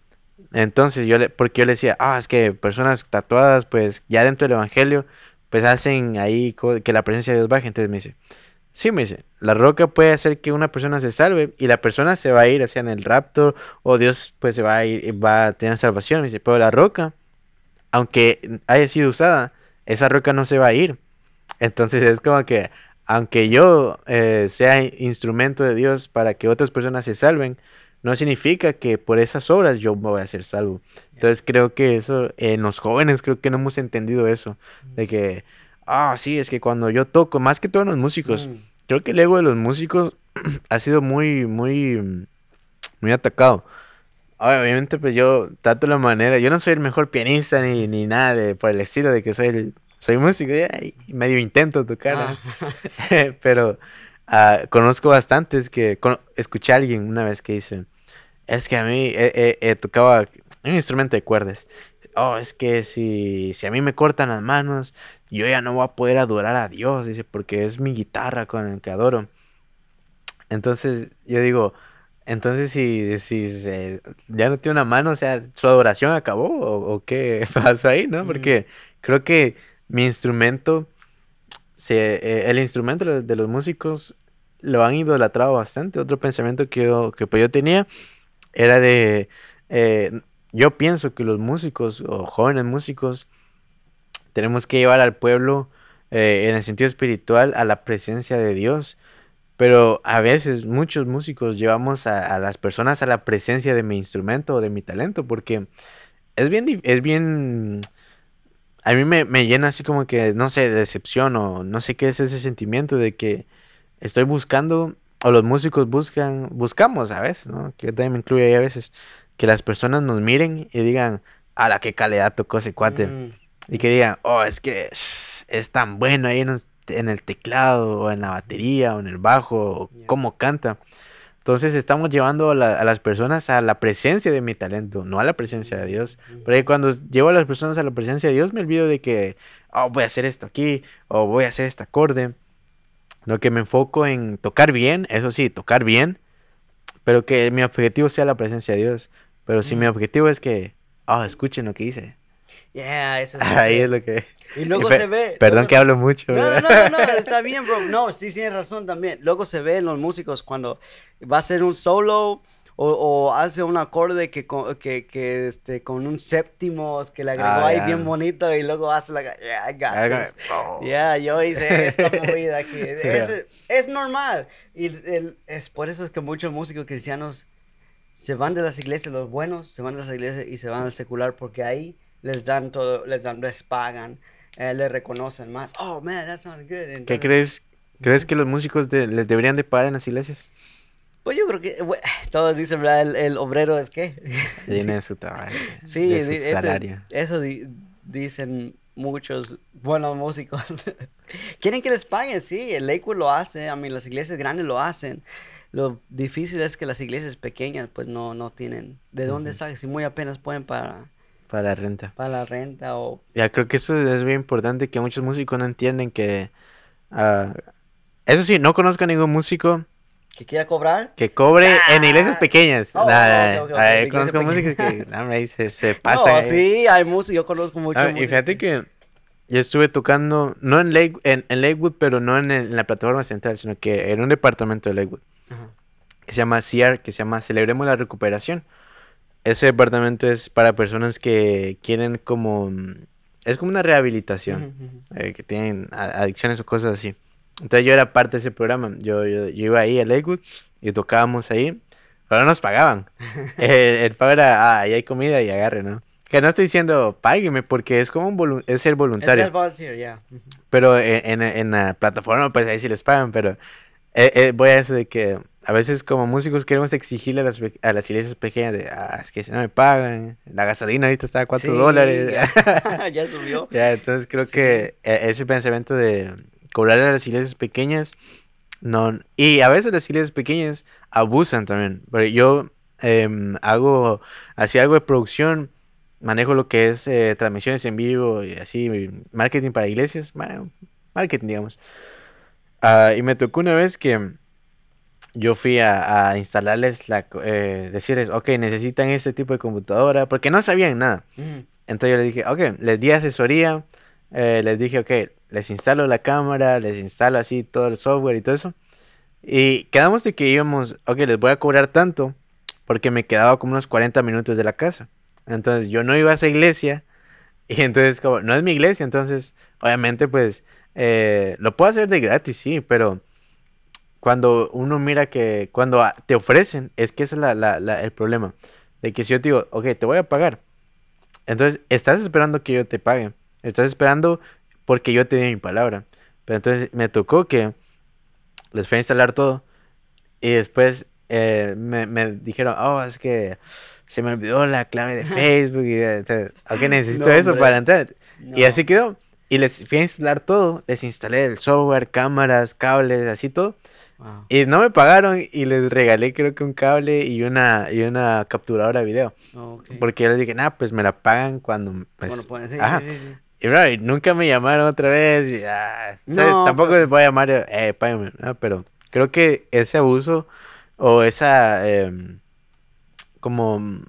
Entonces yo le, porque yo le decía, ah, es que personas tatuadas, pues ya dentro del evangelio, pues hacen ahí que la presencia de Dios baje. Entonces me dice, sí, me dice, la roca puede hacer que una persona se salve y la persona se va a ir hacia en el rapto o Dios pues se va a ir, va a tener salvación. Me dice, pero la roca, aunque haya sido usada, esa roca no se va a ir. Entonces es como que, aunque yo eh, sea instrumento de Dios para que otras personas se salven, no significa que por esas obras yo me voy a ser salvo. Entonces creo que eso, en los jóvenes creo que no hemos entendido eso, de que, ah, sí, es que cuando yo toco, más que todos los músicos, Mm. creo que el ego de los músicos ha sido muy, muy, muy atacado. Obviamente, pues yo trato la manera, yo no soy el mejor pianista ni, ni nada de, por el estilo de que soy el- soy músico, y medio intento tocar. Ah. pero ah, conozco bastantes que cono- escuché a alguien una vez que dice, es que a mí eh, eh, eh, tocaba un instrumento de cuerdas. Oh, es que si, si a mí me cortan las manos, yo ya no voy a poder adorar a Dios, dice, porque es mi guitarra con el que adoro. Entonces yo digo, entonces si, si se- ya no tiene una mano, o sea, su adoración acabó o, o qué pasó ahí, ¿no? Porque creo que mi instrumento, se, eh, el instrumento de los- músicos lo han idolatrado bastante. Otro pensamiento que yo, que pues yo tenía era de, eh, yo pienso que los músicos o jóvenes músicos tenemos que llevar al pueblo eh, en el sentido espiritual a la presencia de Dios. Pero a veces muchos músicos llevamos a, a las personas a la presencia de mi instrumento o de mi talento porque es bien, es bien, a mí me, me llena así como que, no sé, decepción o no sé qué es ese sentimiento de que estoy buscando, o los músicos buscan, buscamos a veces, ¿no? Que yo también me incluyo ahí a veces, que las personas nos miren y digan, a la qué calidad tocó ese cuate. Mm, Y que digan, oh, es que es tan bueno ahí en, el teclado, o en la batería, o en el bajo, o cómo canta. Entonces estamos llevando a, la- a las personas a la presencia de mi talento, no a la presencia de Dios. Porque cuando llevo a las personas a la presencia de Dios, me olvido de que, oh, voy a hacer esto aquí, o voy a hacer este acorde. Lo que me enfoco en tocar bien, eso sí, tocar bien, pero que mi objetivo sea la presencia de Dios. Pero si mi objetivo es que, oh, escuchen lo que hice. Yeah, eso es Ahí es lo que... Y luego Pe- se ve. Perdón luego que hablo mucho. No, no, no, no, está bien, bro. No, sí, tienes razón también. Luego se ve en los músicos cuando va a ser un solo o, o hace un acorde que, con- que, que este, con un séptimo que le agregó Ah, ahí ya. bien bonito y luego hace la... Yeah, I got Haga- this. oh. Ya, yo hice esta movida aquí. Es, es normal. Y el- es por eso es que muchos músicos cristianos se van de las iglesias, los buenos se van de las iglesias y se van al secular porque ahí les dan todo, les dan, les pagan, eh, les reconocen más. Oh, man, that sounds good. ¿Qué Entonces, crees? ¿Crees que los músicos de- les deberían de pagar en las iglesias? Pues yo creo que, bue- todos dicen, ¿verdad? El, el obrero es qué. Tiene su trabajo, Sí, de su ese- salario. eso di- dicen muchos buenos músicos. Quieren que les paguen, sí, el Lakewood lo hace, a mí las iglesias grandes lo hacen. Lo difícil es que las iglesias pequeñas pues no, no tienen de dónde Ujú. sacan, si muy apenas pueden para, Para la renta. para la renta o... Ya creo que eso es bien importante que muchos músicos no entienden que... ah, eso sí, no conozco a ningún músico que quiera cobrar. que cobre en iglesias Ah. pequeñas. Oh, Nah, ok, nah, ok, ok, ah, iglesia conozco músicos que hombre, se, se No, pasan. eh. sí, hay músicos, yo conozco muchos Ah, y músicos. fíjate que yo estuve tocando, no en, Lake, en, en Lakewood, pero no en, el- en la plataforma central, sino que en un departamento de Lakewood, que se llama CR, que se llama Celebremos la Recuperación. Ese departamento es para personas que quieren como... mm, Es como una rehabilitación, eh, que tienen adicciones o cosas así. Entonces yo era parte de ese programa. Yo, yo, yo iba ahí a Lakewood y tocábamos ahí, pero no nos pagaban. el, el pago era, ah, ahí hay comida y agarre, ¿no? Que no estoy diciendo págueme porque es como un volu- es ser Es voluntario. el volunteer. Ujú. Pero en, en, en la plataforma, pues ahí sí les pagan, pero eh, eh, voy a eso de que a veces como músicos queremos exigirle a las, a las iglesias pequeñas de, ah, es que si no me pagan, la gasolina ahorita está a 4 Sí, dólares. Ya, ya subió. Ya, entonces creo Sí. que eh, ese pensamiento de cobrarle a las iglesias pequeñas, no, y a veces las iglesias pequeñas abusan también, pero yo em, hago, así algo de producción, manejo lo que es eh, transmisiones en vivo y así, marketing para iglesias, marketing digamos. Ah, y me tocó una vez que yo fui a, a instalarles la, eh, decirles, ok, necesitan este tipo de computadora, porque no sabían nada. Ujú. Entonces yo les dije, ok, les di asesoría, eh, les dije, ok, les instalo la cámara, les instalo así todo el software y todo eso. Y quedamos de que íbamos, ok, les voy a cobrar tanto, porque me quedaba como unos 40 minutos de la casa. Entonces yo no iba a esa iglesia, y entonces como, no es mi iglesia, entonces obviamente pues eh, lo puedo hacer de gratis, sí, pero cuando uno mira que, cuando a- te ofrecen, es que ese es la- la- la- el problema, de que si yo te digo, ok, te voy a pagar, entonces, estás esperando que yo te pague. Estás esperando porque yo te di mi palabra. Pero entonces me tocó que les fui a instalar todo. Y después eh, me, me dijeron, oh, es que se me olvidó la clave de Facebook. Y entonces, ok, necesito No, eso para entrar. Y así quedó. Y les fui a instalar todo. Les instalé el software, cámaras, cables, así todo. Wow. Y no me pagaron y les regalé creo que un cable y una, y una capturadora de video. Porque yo les dije, nah, pues me la pagan cuando, pues, Bueno, pues, sí, ajá. sí, sí, sí. y, bro, y nunca me llamaron otra vez. Y, ah, entonces No, tampoco pero- les voy a llamar, eh. Pero creo que ese abuso o esa, em, como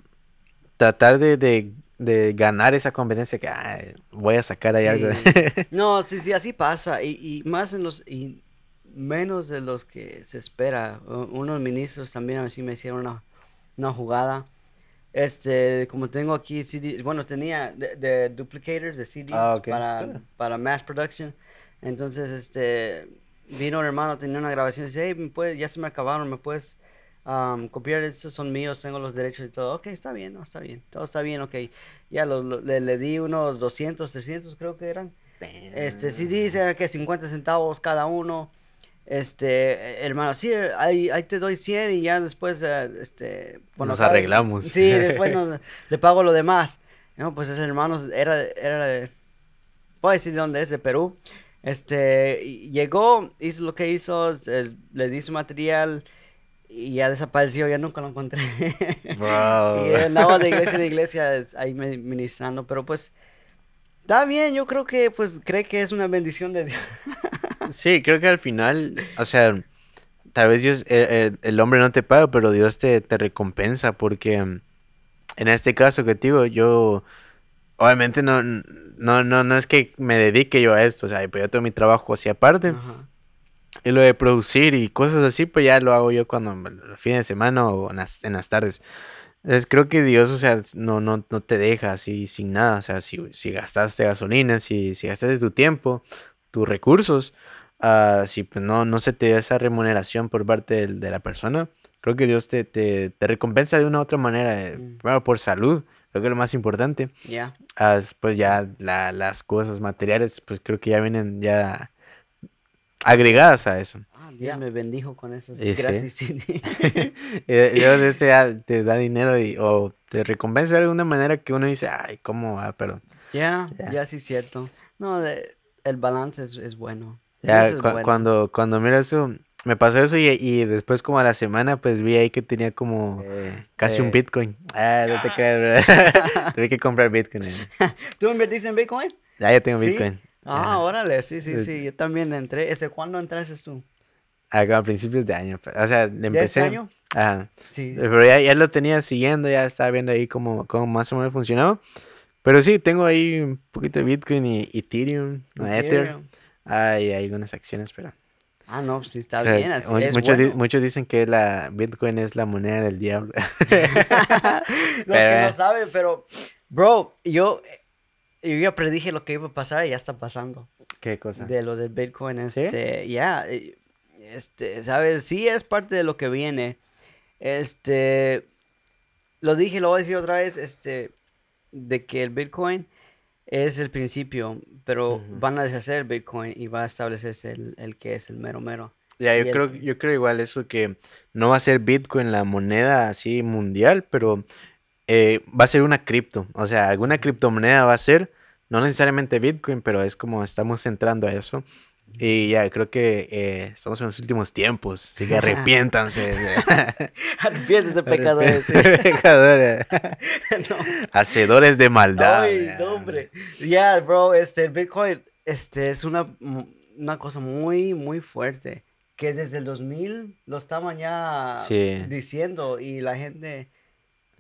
tratar de, de, de ganar esa competencia que ah, voy a sacar ahí algo. Sí. No, sí, sí, así pasa. Y, y más en los. Y menos de los que se espera. Unos ministros también a si me hicieron una, una jugada. Este, como tengo aquí bueno, tenía de, de duplicators de CDs Ah, ok. para, para mass production. Entonces, este, vino un hermano, tenía una grabación y dice, hey, ¿me puedes- ya se me acabaron, ¿me puedes um, copiar? Son míos, tengo los derechos y todo. Ok, está bien, no, está bien, todo está bien, ok. Ya los- lo- le, le di unos 200, 300 creo que eran. Este, CDs eran que 50 centavos cada uno. Este, eh, hermano, sí, ahí, ahí te doy 100 y ya después, eh, este... cuando Nos acabe- arreglamos. Sí, después nos- le pago lo demás. No, pues ese hermano era, era de... Puedo decir de dónde es, de Perú. Este, llegó, hizo lo que hizo, le di su material y ya desapareció, ya nunca lo encontré. Bro. Y andaba de iglesia en iglesia es- ahí ministrando, pero pues está bien, yo creo que pues cree que es una bendición de Dios. Sí, creo que al final, o sea, tal vez Dios, eh, eh, el hombre no te paga, pero Dios te, te recompensa porque en este caso que te digo, yo obviamente no, no, no, no es que me dedique yo a esto, o sea, pues yo tengo mi trabajo así aparte Ajá. Y lo de producir y cosas así, pues ya lo hago yo cuando los fines de semana o en las, en las tardes. Entonces creo que Dios, o sea, no, no, no te deja así sin nada, o sea, si, si gastaste gasolina, si, si gastaste tu tiempo, tus recursos, ah, si pues no, no se te da esa remuneración por parte del- de, la persona, creo que Dios te, te, te recompensa de una u otra manera, eh, Mm. primero por salud, creo que es lo más importante, Ya. ah, pues ya la- las cosas materiales, pues creo que ya vienen ya agregadas a eso. Ah, Dios me bendijo con esos Y sí. gratis CD. Eh, Dios este, ya te da dinero y, o te recompensa de alguna manera que uno dice, ay, ¿cómo? va?", pero Ya, Ya. sí es cierto. No, de- el balance es, es bueno. ya bueno. cuando, cuando miro eso, me pasó eso y, y después como a la semana pues vi ahí que tenía como casi un eh. Bitcoin. Ah, no te creas, bro. Tuve que comprar Bitcoin. eh. ¿Tú invertiste en Bitcoin? Ya, ya tengo ¿Sí? Bitcoin. Ah, órale, sí, sí, Eh, sí. Yo también entré. ¿Este cuándo entraste tú? A principios de año. O sea, ¿Ya empecé. este año? Ajá. Sí. Pero ya, ya lo tenía siguiendo, ya estaba viendo ahí cómo, cómo más o menos funcionaba. Pero sí, tengo ahí un poquito de Bitcoin y Ethereum, no, Ether. Hay algunas acciones, pero... Ah, no, sí está pero bien. Así es muchos, di- bueno. muchos dicen que la Bitcoin es la moneda del diablo. Los que Pero- no saben, pero, bro, yo, yo ya predije lo que iba a pasar y ya está pasando. ¿Qué cosa? De lo del Bitcoin, ¿Sí? este, ya, eh, este, ¿sabes? Sí es parte de lo que viene. Este, lo dije, lo voy a decir otra vez, este, de que el Bitcoin es el principio, pero van a deshacer el Bitcoin y va a establecerse el, el que es el mero mero. Ya, yo el- creo, yo creo igual eso que no va a ser Bitcoin la moneda así mundial, pero eh, va a ser una cripto. O sea, alguna criptomoneda va a ser, no necesariamente Bitcoin, pero es como estamos entrando a eso. Y ya, creo que eh, estamos en los últimos tiempos, así que arrepiéntanse. Arrepiéntese, pecadores. Pecadores. No. Hacedores de maldad. Ay, ya. no, hombre. Ya, bro, este, el Bitcoin, este, es una, una cosa muy, muy fuerte. Que desde el 2000 lo estaban ya Sí. diciendo y la gente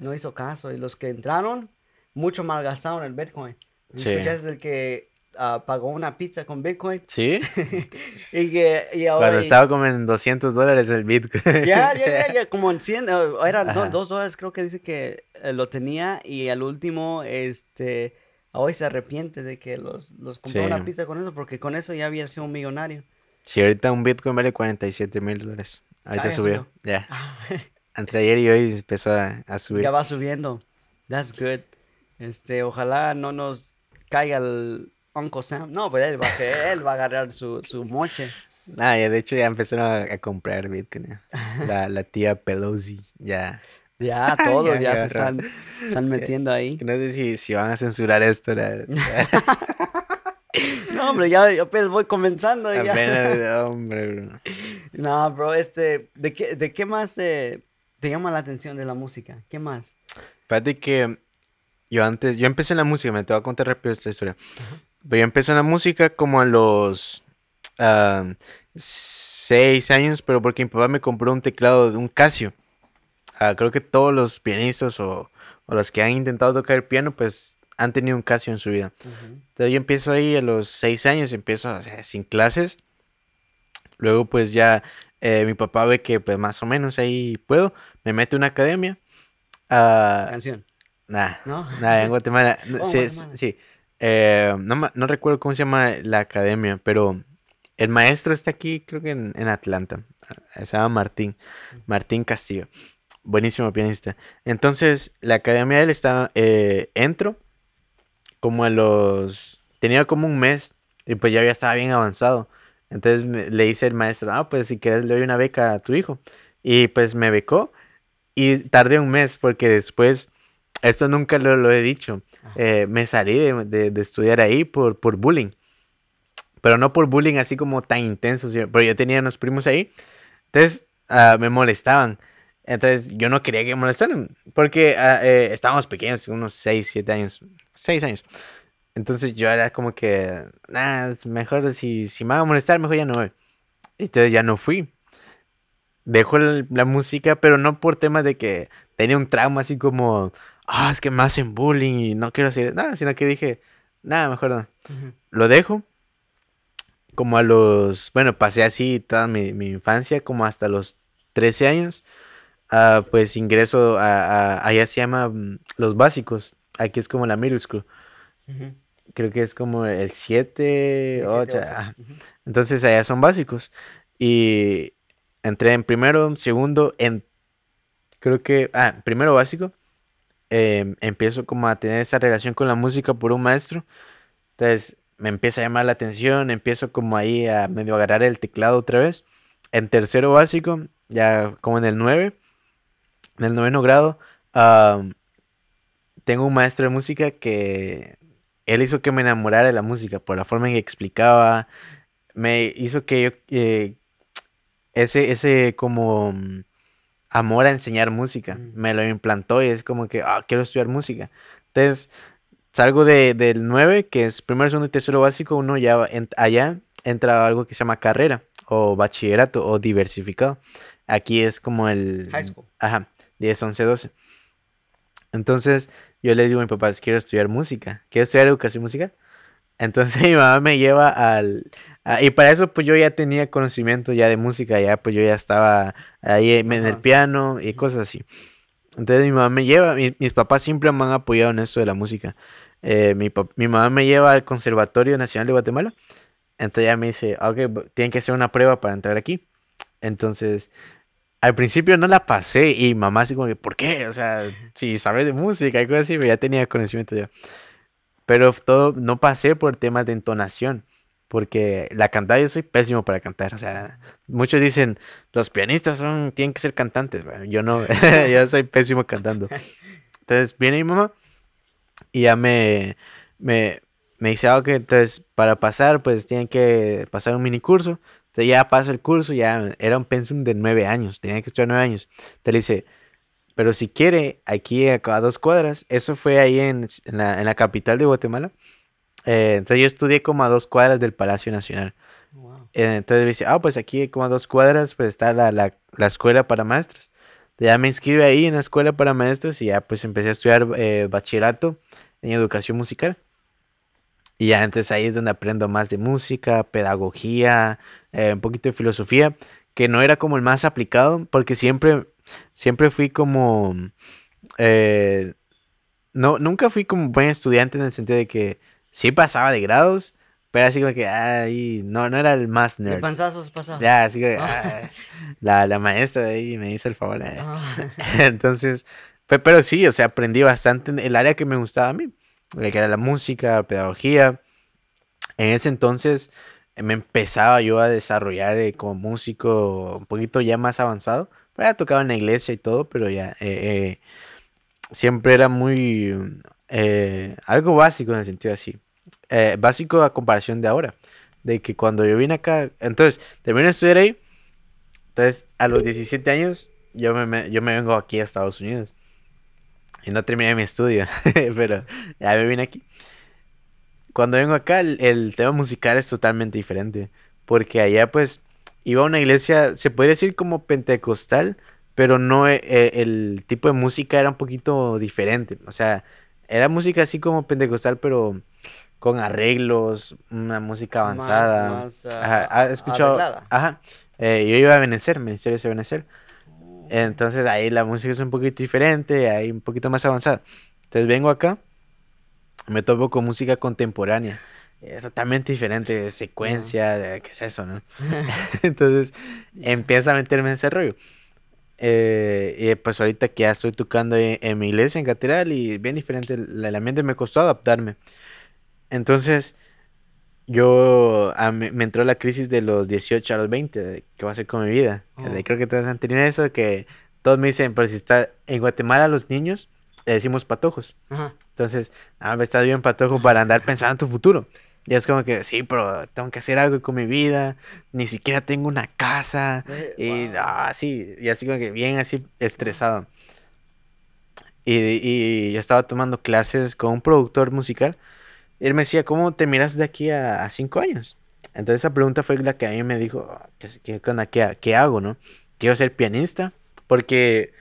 no hizo caso. Y los que entraron, mucho malgastaron el Bitcoin. Sí. ¿Escuchaste el que ah, pagó una pizza con Bitcoin? ¿Sí? y que, y ahora, Cuando estaba como en 200 dólares el Bitcoin. Ya, ya, ya, ya, como en 100, eh, eran do- Ajá. dos dólares creo que dice que eh, lo tenía y al último, este, hoy se arrepiente de que los, los compró Sí. una pizza con eso porque con eso ya había sido un millonario. Sí, ahorita un Bitcoin vale 47 mil dólares. Ahorita Ah, subió. Ya. Ah, Entre ayer y hoy empezó a, a subir. ya va subiendo. That's good. Este, ojalá no nos caiga el Uncle Sam. No, pues él va, a- él va a agarrar su, su moche. Ah, ya de hecho ya empezaron a, a comprar Bitcoin. La, la tía Pelosi. Ya. Ya, todos Ya ya, se están, están metiendo ahí. No sé si, si van a censurar esto. la- No, hombre, ya apenas voy comenzando. ya. Apenas, hombre, bro. No, bro, este, ¿de qué, de qué más eh, te llama la atención de la música? ¿Qué más? Fíjate que yo antes, yo empecé en la música, me te voy a contar rápido esta historia. Pero yo empecé en la música como a los ah, seis años, pero porque mi papá me compró un teclado de un Casio. Ah, creo que todos los pianistas o, o los que han intentado tocar el piano, pues han tenido un Casio en su vida. Entonces yo empiezo ahí a los seis años, empiezo o sea, sin clases. Luego pues ya eh, mi papá ve que pues más o menos ahí puedo, me mete a una academia. ah, Canción. Nah, ¿No? nah, en Guatemala. Oh, sí, Guatemala. sí. Eh, no, no recuerdo cómo se llama la academia, pero el maestro está aquí, creo que en, en Atlanta. Ah, Se llama Martín, Martín Castillo. Buenísimo pianista. Entonces, la academia de él está, eh, entro como a los, tenía como un mes y pues ya ya estaba bien avanzado. Entonces me- le dice el maestro, ah, pues si quieres le doy una beca a tu hijo. Y pues me becó y tardé un mes porque después, esto nunca lo, lo he dicho, eh, me salí de, de- de estudiar ahí por, por bullying. Pero no por bullying así como tan intenso, sino- pero yo tenía unos primos ahí. Entonces ah, me molestaban. Entonces yo no quería que me molestaran. Porque ah, eh, estábamos pequeños, unos 6, 7 años. 6 años. Entonces yo era como que, es mejor si, si me van a molestar, mejor ya no voy. Entonces ya no fui. Dejo el- la música, pero no por temas de que tenía un trauma así como, ah, es que me hacen bullying y no quiero hacer nada, sino que dije, nada, mejor no. Lo dejo. Como a los, bueno, pasé así toda mi, mi infancia, como hasta los 13 años. ah, pues ingreso a, a- allá se llama mm, los básicos. Aquí es como la middle school. Creo que es como el 7, Sí, 8. siete, ocho. ah, entonces allá son básicos. Y entré en primero, segundo, en creo que, ah, primero básico. em, empiezo como a tener esa relación con la música por un maestro. Entonces me empieza a llamar la atención, empiezo como ahí a medio agarrar el teclado otra vez. En tercero básico, ya como en el 9, en el noveno grado, tengo un maestro de música que él hizo que me enamorara de la música por la forma en que explicaba, me hizo que yo eh, ese ese como mm, amor a enseñar música, Mm. me lo implantó y es como que ah, quiero estudiar música. Entonces, salgo de, del 9, que es primero, segundo y tercero básico, uno ya en- allá entra algo que se llama carrera o bachillerato o diversificado. Aquí es como el High school. Ajá, 10, 11, 12. Entonces, yo le digo a mi papá, quiero estudiar música, quiero estudiar educación musical. Entonces mi mamá me lleva al... a- y para eso pues yo ya tenía conocimiento ya de música, ya pues yo ya estaba ahí en el piano y cosas así. Entonces mi mamá me lleva, mi- mis papás siempre me han apoyado en esto de la música. Eh, mi, mi mamá me lleva al Conservatorio Nacional de Guatemala. Entonces ella me dice, "Ah, ok, tienen que hacer una prueba para entrar aquí. Entonces, al principio no la pasé y mamá así como que, ¿por qué? O sea, si sabes de música y cosas así, ya tenía conocimiento ya. Pero todo, no pasé por temas de entonación, porque la cantada yo soy pésimo para cantar. O sea, muchos dicen, los pianistas son, tienen que ser cantantes. Bueno, yo no, yo soy pésimo cantando. Entonces viene mi mamá y ya me, me, me dice, ah, ok, entonces para pasar, pues tienen que pasar un mini curso. Entonces ya paso el curso, ya era un pensum de nueve años, tenía que estudiar nueve años. Entonces le dice, pero si quiere, aquí a dos cuadras, eso fue ahí en, en la, en la capital de Guatemala. Eh, entonces yo estudié como a dos cuadras del Palacio Nacional. Wow. Eh, entonces dice, ah, pues aquí como a dos cuadras, pues está la, la, la escuela para maestros. Ya me inscribí ahí en la escuela para maestros y ya pues empecé a estudiar eh, bachillerato en educación musical. Y ya entonces ahí es donde aprendo más de música, pedagogía, eh, un poquito de filosofía, que no era como el más aplicado, porque siempre, siempre fui como, eh, no, nunca fui como buen estudiante en el sentido de que sí pasaba de grados, pero así como que, ay, no, no era el más De nerd. panzazos pasado. Ya, así que, Ah. la, la maestra de ahí me hizo el favor. eh. Ah. Entonces, pe- pero sí, o sea, aprendí bastante en el área que me gustaba a mí, que era la música, pedagogía. En ese entonces me empezaba yo a desarrollar eh, como músico un poquito ya más avanzado. Pero ya tocaba en la iglesia y todo, pero ya eh, eh, siempre era muy algo básico en el sentido así. Básico a comparación de ahora. De que cuando yo vine acá, entonces terminé de estudiar ahí. Entonces, a los 17 años, yo me, me- yo me vengo aquí a Estados Unidos. Y no terminé mi estudio, pero ya me vine aquí. Cuando vengo acá, el, el tema musical es totalmente diferente. Porque allá, pues, iba a una iglesia, se podría decir como pentecostal, pero no, eh, el tipo de música era un poquito diferente. O sea, era música así como pentecostal, pero con arreglos, una música avanzada. más, Ajá, ah, ¿has escuchado? arreglada. Ajá. Eh, yo iba a Venecer, Ministerio de Venecer. Oh. Entonces ahí la música es un poquito diferente, ahí un poquito más avanzada. Entonces vengo acá, me topo con música contemporánea. Es totalmente diferente, secuencia, de- ¿qué es eso, no? Entonces empiezo a meterme en ese rollo. Eh, y pues ahorita que ya estoy tocando en, en mi iglesia, en catedral, y bien diferente, el, el ambiente me costó adaptarme. Entonces, yo, a mí- me entró la crisis de los 18 a los 20, de qué va a hacer con mi vida. Oh. Creo que todos han tenido eso, que todos me dicen, pero si está en Guatemala los niños, le decimos patojos. Ajá. Entonces, ah, me estás bien patojo para andar pensando en tu futuro. Y es como que, sí, pero tengo que hacer algo con mi vida, ni siquiera tengo una casa, Eh, y wow. ah, sí, y así como que bien así estresado. Y, y yo estaba tomando clases con un productor musical. Y él me decía, ¿cómo te miras de aquí a, a cinco años? Entonces esa pregunta fue la que a mí me dijo, "Ah, ¿qué? ¿Qué, qué hago, no? Quiero ser pianista, porque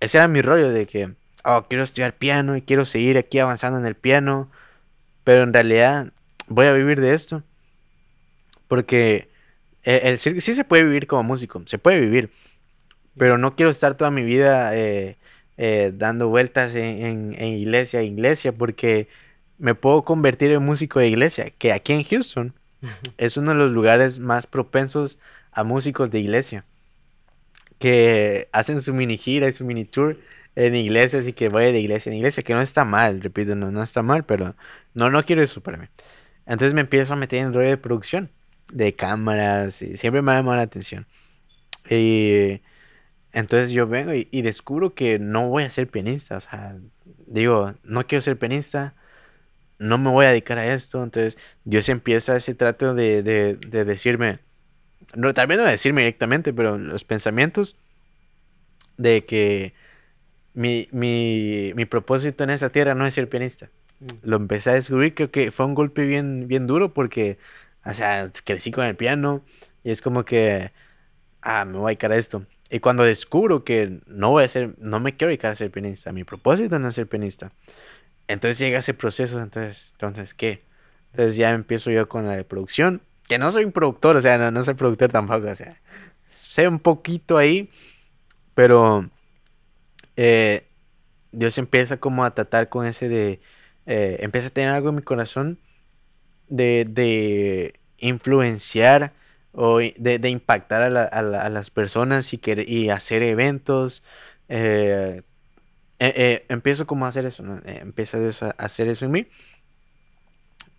ese era mi rollo de que, oh, quiero estudiar piano y quiero seguir aquí avanzando en el piano, pero en realidad voy a vivir de esto, porque eh, el, sí se puede vivir como músico, se puede vivir, pero no quiero estar toda mi vida eh, eh, dando vueltas en, en- en iglesia iglesia, porque me puedo convertir en músico de iglesia, que aquí en Houston es uno de los lugares más propensos a músicos de iglesia, que hacen su mini gira y su mini tour en iglesias y que vaya de iglesia en iglesia, que no está mal, repito, no, no está mal, pero no, no quiero eso para mí. Entonces me empiezo a meter en el rollo de producción, de cámaras, y siempre me ha llamado la atención. Y entonces yo vengo y, y descubro que no voy a ser pianista, o sea, digo, no quiero ser pianista, no me voy a dedicar a esto, entonces Dios empieza ese trato de, de, de decirme, no, tal vez no decirme directamente, pero los pensamientos de que mi, mi, mi propósito en esa tierra no es ser pianista. Mm. Lo empecé a descubrir, creo que fue un golpe bien, bien duro porque, o sea, crecí con el piano y es como que, ah, me voy a dedicar a esto. Y cuando descubro que no voy a ser, no me quiero dedicar a ser pianista, mi propósito no es ser pianista. Entonces llega ese proceso, entonces, entonces, ¿qué? Entonces ya empiezo yo con la de producción, que no soy un productor, o sea, no, no soy productor tampoco, o sea, sé un poquito ahí, pero eh, Dios empieza como a tratar con ese de, eh, empieza a tener algo en mi corazón de, de influenciar o de, de impactar a, la- a la- a las personas y, hacer eventos. eh, empiezo como a hacer eso, ¿no? Empieza Dios a hacer eso en mí.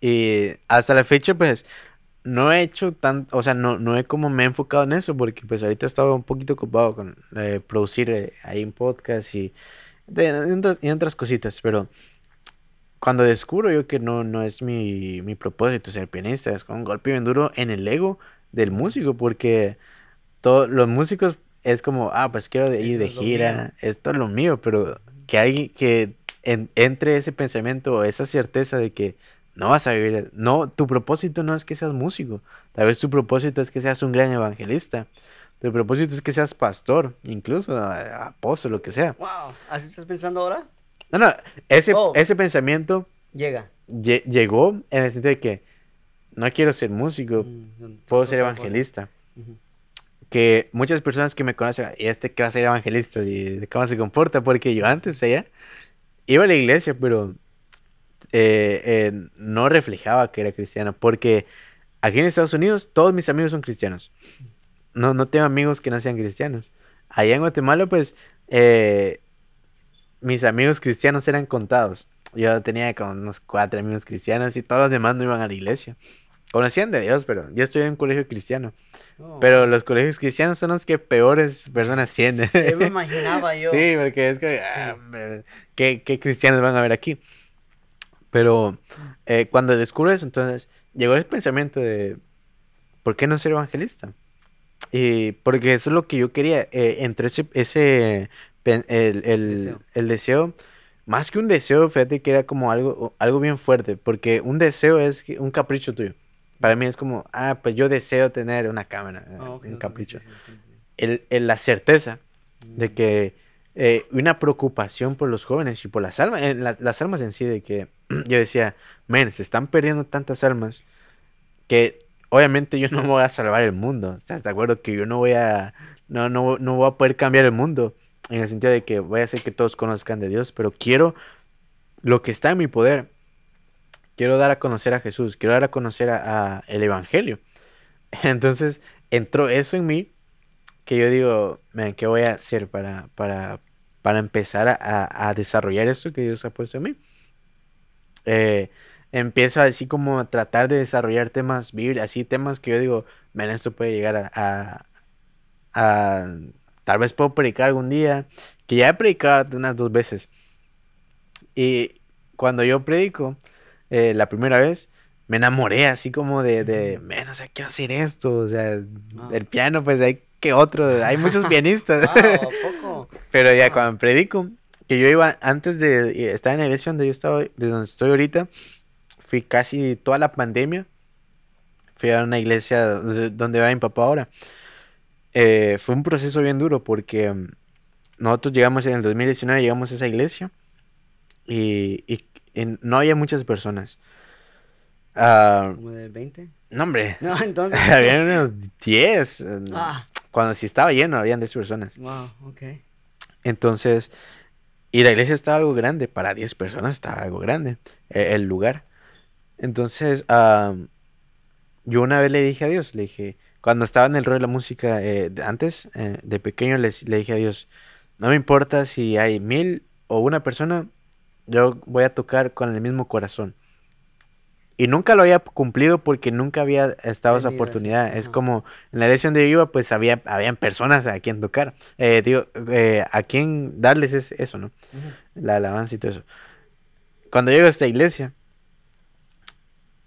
Y hasta la fecha, pues, no he hecho tan, o sea, no, no he como me he enfocado en eso, porque pues ahorita estaba un poquito ocupado con eh, producir eh, ahí un podcast y, de, y otras, y otras cositas, pero cuando descubro yo que no, no es mi, mi propósito ser pianista, es con un golpe bien duro en el ego del músico, porque todos los músicos es como, ah, pues quiero de- ir de es gira, esto es lo mío, pero que alguien que en- entre ese pensamiento o esa certeza de que no vas a vivir, no, tu propósito no es que seas músico, tal vez tu propósito es que seas un gran evangelista, tu propósito es que seas pastor, incluso apóstol, lo que sea. Wow. ¿Así estás pensando ahora? No, no, ese, Oh. ese pensamiento Llega. lle- llegó en el sentido de que no quiero ser músico, Mm, puedo ser evangelista. Que muchas personas que me conocen, y este que va a ser evangelista, y cómo se comporta, porque yo antes allá iba a la iglesia, pero eh, eh, no reflejaba que era cristiano, porque aquí en Estados Unidos todos mis amigos son cristianos. No, no tengo amigos que no sean cristianos. Allá en Guatemala, pues, eh, mis amigos cristianos eran contados. Yo tenía como unos cuatro amigos cristianos y todos los demás no iban a la iglesia. Conocían de Dios, pero yo estoy en un colegio cristiano. Oh. Pero los colegios cristianos son los que peores personas tienen. Sí, me imaginaba yo. Sí, porque es que, Sí. ah, hombre, ¿qué, qué cristianos van a ver aquí? Pero eh, cuando descubro eso, entonces llegó el pensamiento de, ¿por qué no ser evangelista? Y porque eso es lo que yo quería. eh, entre ese, ese el, el- Deseo. el deseo, más que un deseo, fíjate que era como algo, algo bien fuerte, porque un deseo es un capricho tuyo. Para mí es como, ah, pues yo deseo tener una cámara, Ah, un capricho. sí, sí, sí, sí. El, el- la certeza de Mm. que eh, una preocupación por los jóvenes y por las almas, eh, la- las almas en sí, de que yo decía, men, se están perdiendo tantas almas que obviamente yo no voy a salvar el mundo. ¿Estás de acuerdo? Que yo no voy a, no, no, no voy a poder cambiar el mundo en el sentido de que voy a hacer que todos conozcan de Dios, pero quiero lo que está en mi poder. Quiero dar a conocer a Jesús, quiero dar a conocer a, a el Evangelio. Entonces entró eso en mí que yo digo, "Man, ¿qué voy a hacer para, para, para empezar a, a- desarrollar eso que Dios ha puesto en mí? Eh, empiezo así como a tratar de desarrollar temas bíblicos, así temas que yo digo, man, esto puede llegar a, a- a- tal vez puedo predicar algún día, que ya he predicado unas dos veces. Y cuando yo predico, eh, la primera vez, me enamoré así como de, de, man, o sea, quiero hacer esto, o sea, Wow. el piano, pues hay que otro, hay muchos pianistas. Wow, ¿a poco? Pero ya Ah. cuando predico, que yo iba antes de eh, estar en la iglesia donde yo estaba, de donde estoy ahorita, fui casi toda la pandemia. Fui a una iglesia donde va mi papá ahora. Eh, fue un proceso bien duro porque mm, nosotros llegamos en el 2019, llegamos a esa iglesia y, y- y no había muchas personas. Ah, ¿Como de 20? no, hombre, No, entonces. había unos 10. eh, Ah, Cuando sí estaba lleno, habían 10 personas. wow, ok. Entonces, y la iglesia estaba algo grande, para 10 personas estaba algo grande, eh, el lugar. Entonces, am, yo una vez le dije a Dios, le dije, cuando estaba en el rol de la música, eh, de- antes, eh, de pequeño, les- le dije a Dios, no me importa si hay mil o una persona, yo voy a tocar con el mismo corazón. Y nunca lo había cumplido porque nunca había estado esa oportunidad. Es como en la elección de iba, pues había, habían personas a quien tocar. Eh, digo, eh, a quien darles es- eso, ¿no? La alabanza y todo eso. Cuando llego a esta iglesia,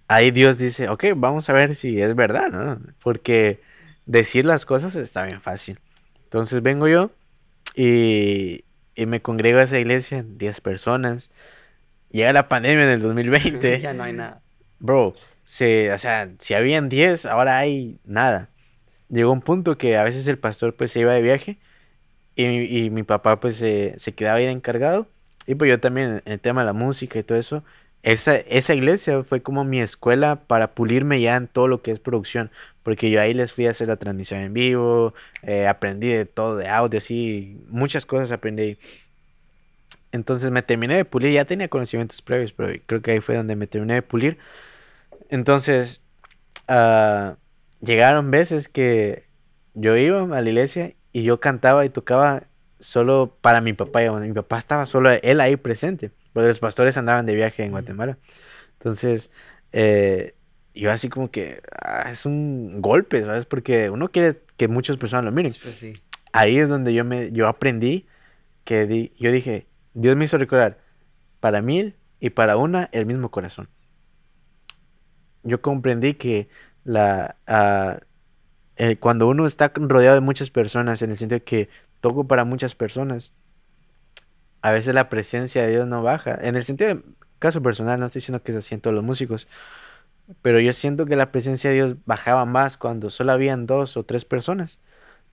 ahí Dios dice, ok, vamos a ver si es verdad, ¿no? Porque decir las cosas está bien fácil. Entonces vengo yo y, y me congrego a esa iglesia, 10 personas. Llega la pandemia en el 2020. ya no hay nada. Bro, se, o sea, si habían 10, ahora hay nada. Llegó un punto que a veces el pastor pues se iba de viaje y, mi- papá pues se, quedaba ahí encargado. Y pues yo también en el tema de la música y todo eso. Esa, esa iglesia fue como mi escuela para pulirme ya en todo lo que es producción. Porque yo ahí les fui a hacer la transmisión en vivo, eh, aprendí de todo, de audio, así, muchas cosas aprendí. Entonces me terminé de pulir, ya tenía conocimientos previos, pero creo que ahí fue donde me terminé de pulir. Entonces, ah, llegaron veces que yo iba a la iglesia y yo cantaba y tocaba solo para mi papá. y Mi papá estaba solo él ahí presente, porque los pastores andaban de viaje en. Guatemala. Entonces, eh, yo así como que ah, es un golpe, ¿sabes? Porque uno quiere que muchas personas lo miren. Pues sí. Ahí es donde yo me yo aprendí que di- yo dije, Dios me hizo recordar para mil y para una el mismo corazón. Yo comprendí que la ah, eh, cuando uno está rodeado de muchas personas, en el sentido de que toco para muchas personas, a veces la presencia de Dios no baja. En el sentido de caso personal, no estoy diciendo que en todos los músicos, pero yo siento que la presencia de Dios bajaba más cuando solo habían dos o tres personas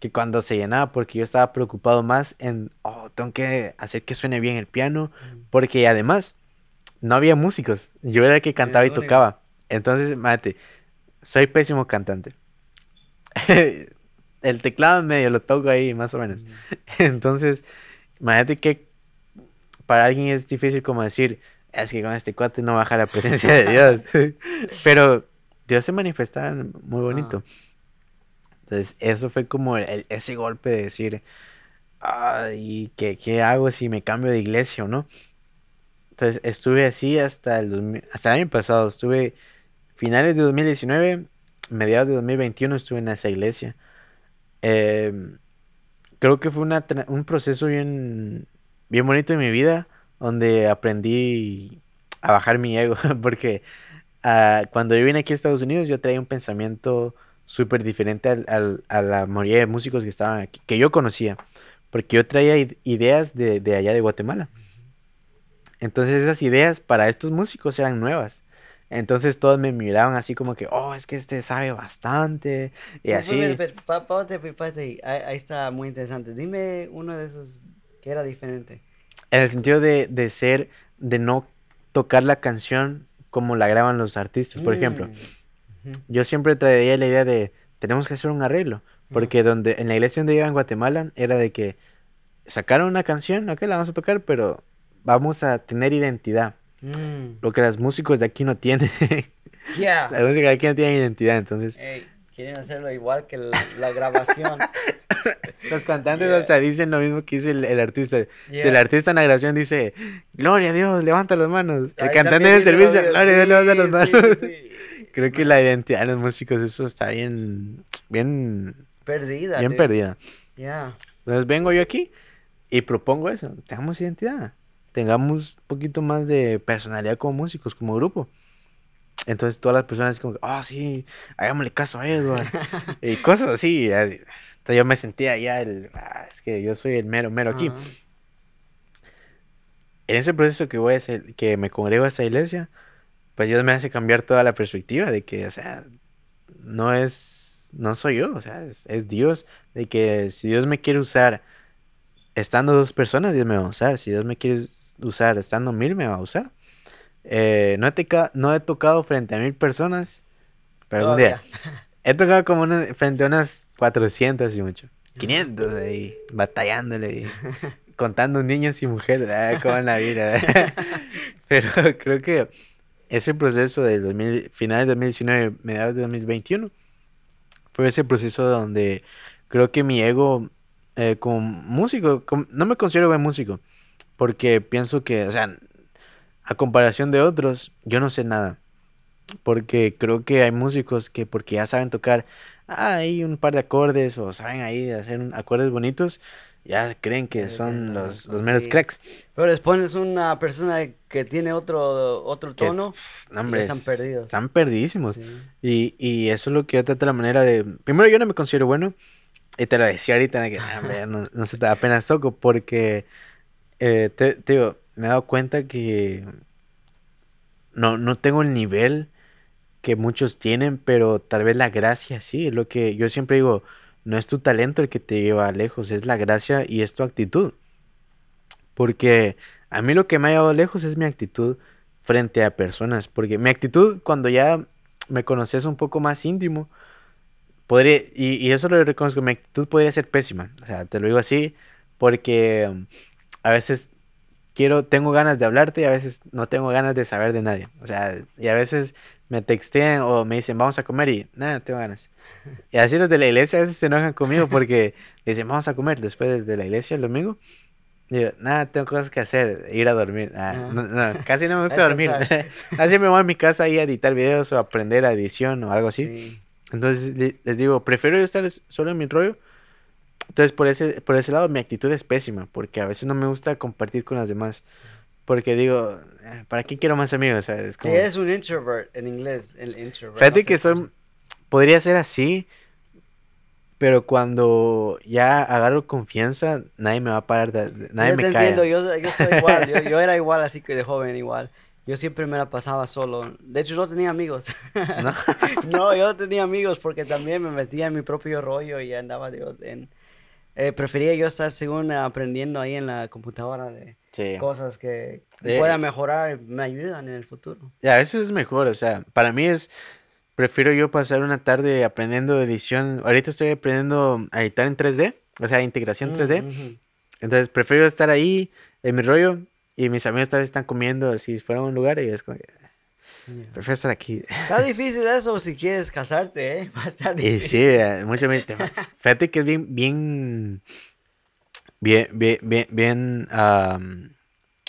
que cuando se llenaba, porque yo estaba preocupado más en, oh, tengo que hacer que suene bien el piano, porque además no había músicos, yo era el que cantaba y tocaba. Entonces, mate, soy pésimo cantante. El teclado medio lo toco ahí, más o menos. Mm. Entonces, imagínate que para alguien es difícil como decir, es que con este cuate no baja la presencia de Dios. Pero Dios se manifesta muy bonito. Entonces, eso fue como el- ese golpe de decir, ay, ¿qué, qué hago si me cambio de iglesia o no? Entonces, estuve así hasta el, 2000 hasta el año pasado. Estuve finales de 2019, mediados de 2021 estuve en esa iglesia. Em, creo que fue una un proceso bien, bien bonito en mi vida, donde aprendí a bajar mi ego, porque ah, cuando yo vine aquí a Estados Unidos yo traía un pensamiento súper diferente al, al- a la mayoría de músicos que estaban aquí, que yo conocía, porque yo traía id- ideas de, de allá de Guatemala. Entonces esas ideas para estos músicos eran nuevas. Entonces todos me miraban así como que, oh, es que este sabe bastante. Y así. pero, pa- párate, párate ahí. Ahí, ahí está muy interesante. Dime uno de esos ¿Qué era diferente? En el sentido de, de ser, de no tocar la canción como la graban los artistas, por ejemplo. Mm. Yo siempre traía la idea de, tenemos que hacer un arreglo, porque donde, en la iglesia donde iba en Guatemala, era de que sacaron una canción, ok, la vamos a tocar, pero vamos a tener identidad, Mm, lo que los músicos de aquí no tienen. yeah. La música de aquí no tiene identidad, entonces Ey, quieren hacerlo igual que la, la grabación. los cantantes Yeah. hasta dicen lo mismo que dice el, el artista. Si el artista en la grabación dice, Gloria a Dios, levanta las manos. El Ahí cantante del servicio, Gloria a Dios, levanta las sí, manos. sí. Creo que la identidad de los músicos, eso está bien, bien, Perdida. bien dude. perdida. Entonces vengo yo aquí y propongo eso, tengamos identidad, tengamos un poquito más de personalidad como músicos, como grupo. Entonces todas las personas como, ah, sí, hagámosle caso a Edward. y cosas así. Entonces yo me sentía ya el, "Ah, es que yo soy el mero, mero aquí. Ajá. En ese proceso que voy a hacer, que me congrego a esta iglesia, pues Dios me hace cambiar toda la perspectiva de que, o sea, no es, no soy yo, o sea, es, es Dios, de que si Dios me quiere usar estando dos personas, Dios me va a usar, si Dios me quiere usar estando mil, me va a usar. Eh, no, he no he tocado frente a mil personas, pero algún día. He tocado como una- frente a unas 400 y mucho. 500 ahí, batallándole y contando niños y mujeres, ah, cómo en la vida. Pero creo que ese proceso del 2000, finales de 2019, mediados de 2021, fue ese proceso donde creo que mi ego eh, como músico, com- no me considero buen músico, porque pienso que, o sea, a comparación de otros, yo no sé nada. Porque creo que hay músicos que porque ya saben tocar ah, ahí un par de acordes o saben ahí hacer un- acordes bonitos, ya creen que son los, ah, los meros sí. cracks. Pero les pones una persona que tiene otro, otro Que, tono. No, hombre, están es- perdidos. Están perdidísimos. Sí. Y, y eso es lo que yo trato la manera de... Primero, yo no me considero bueno. Y te lo decía ahorita, que "Ah, hombre, no, no se te apenas toco, porque eh, te, digo, me he dado cuenta que no, no tengo el nivel que muchos tienen, pero tal vez la gracia sí, es lo que yo siempre digo, no es tu talento el que te lleva lejos, es la gracia y es tu actitud. Porque a mí lo que me ha llevado lejos es mi actitud frente a personas, porque mi actitud cuando ya me conoces un poco más íntimo, podría, y, y eso lo reconozco, mi actitud podría ser pésima, o sea, te lo digo así, porque a veces quiero, tengo ganas de hablarte y a veces no tengo ganas de saber de nadie, o sea, y a veces me textean o me dicen vamos a comer y nada, tengo ganas. Y así los de la iglesia a veces se enojan conmigo porque dicen vamos a comer después de, la iglesia el domingo. Digo, nada, tengo cosas que hacer, ir a dormir. Ah, Ah. no, no, casi no me gusta dormir. Así me voy a mi casa ahí a editar videos o aprender a edición o algo así. Sí. Entonces le- les digo, prefiero yo estar es- solo en mi rollo. Entonces por ese, por ese lado mi actitud es pésima, porque a veces no me gusta compartir con las demás. Porque digo, "Eh, ¿para qué quiero más amigos? ¿Sabes? Es como- ¿Qué es un introvert en inglés? El introvert. Fíjate no que soy, podría ser así, pero cuando ya agarro confianza, nadie me va a parar, de- de- nadie yo me te calla. entiendo, yo, yo soy igual, yo, yo era igual así que de joven igual. Yo siempre me la pasaba solo. De hecho, no tenía amigos. ¿No? No, yo no tenía amigos porque también me metía en mi propio rollo y andaba Dios, en... eh, prefería yo estar según aprendiendo ahí en la computadora de Sí. cosas que pueda mejorar, me ayudan en el futuro. Y a veces es mejor, o sea, para mí es, prefiero yo pasar una tarde aprendiendo edición. Ahorita estoy aprendiendo a editar en 3D, o sea, integración 3D. Mm, ujú. Entonces prefiero estar ahí en mi rollo y mis amigos tal vez están comiendo si fuera a un lugar y es como, Yeah. prefiero estar aquí. Está difícil eso si quieres casarte, ¿eh? Va a estar Y difícil. sí, mucha gente. Fíjate que es bien, bien, bien, bien, bien, bien, am,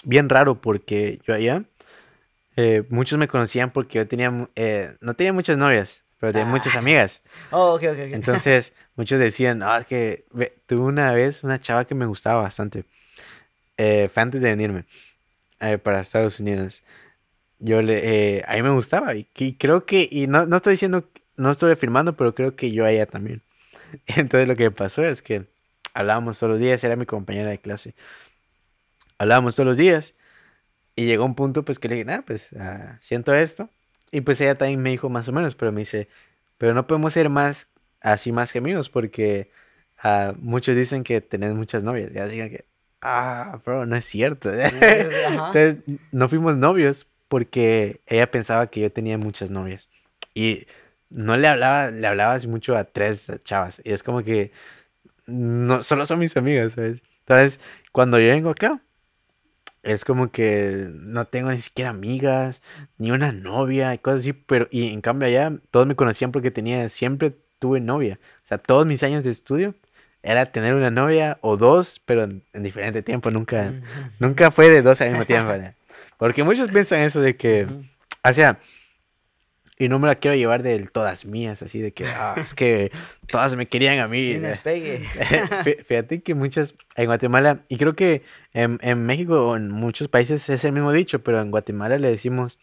bien raro porque yo allá, eh, muchos me conocían porque yo tenía, eh, no tenía muchas novias, pero tenía muchas Ah. amigas. Oh, ok, ok, ok. Entonces, muchos decían, ah, es que ve, tuve una vez una chava que me gustaba bastante. Eh, fue antes de venirme eh, para Estados Unidos. Yo le, eh, a mí me gustaba y, y creo que, y no, no estoy diciendo, no estoy afirmando, pero creo que yo a ella también. Entonces lo que pasó es que hablábamos todos los días, era mi compañera de clase. Hablábamos todos los días y llegó un punto pues que le dije, nada, pues ah, siento esto. Y pues ella también me dijo más o menos, pero me dice, pero no podemos ser más así más que amigos porque ah, muchos dicen que tenés muchas novias. Y así que, ah, bro, no es cierto. Entonces, no fuimos novios porque ella pensaba que yo tenía muchas novias. Y no le hablaba, le hablaba así mucho a tres chavas. Y es como que no, solo son mis amigas, ¿sabes? Entonces, cuando yo vengo acá, es como que no tengo ni siquiera amigas, ni una novia y cosas así, pero y en cambio allá todos me conocían porque tenía, siempre tuve novia. O sea, todos mis años de estudio era tener una novia o dos, pero en, en diferente tiempo, nunca, nunca fue de dos al mismo tiempo. ¿no? Porque muchos piensan eso de que, o sea, y no me la quiero llevar del todas mías, así de que, ah, es que todas me querían a mí. Pegue. Fíjate que muchas, en Guatemala, y creo que en, en México o en muchos países es el mismo dicho, pero en Guatemala le decimos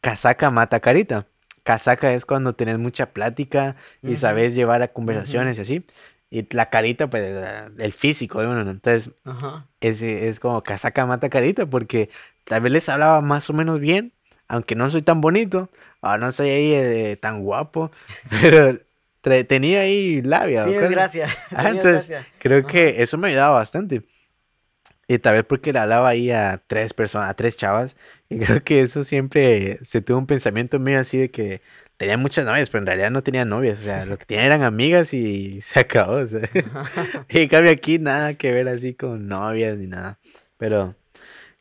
casaca mata carita. Casaca es cuando tenés mucha plática y Ujú. sabes llevar a conversaciones y así. Y la carita, pues, la- el físico de uno, ¿no? Entonces, Ajá. es, es como casaca mata carita, porque tal vez les hablaba más o menos bien, aunque no soy tan bonito, o no soy ahí eh, tan guapo, pero tenía ahí labia. Tienes gracia. Ah, entonces, gracia. Creo Ajá. que eso me ayudaba bastante. Y tal vez porque le hablaba ahí a tres personas, a tres chavas. Y creo que eso siempre se tuvo un pensamiento mío así de que tenía muchas novias, pero en realidad no tenía novias. O sea, lo que tenía eran amigas y se acabó. o sea. Y en cambio aquí nada que ver así con novias ni nada. Pero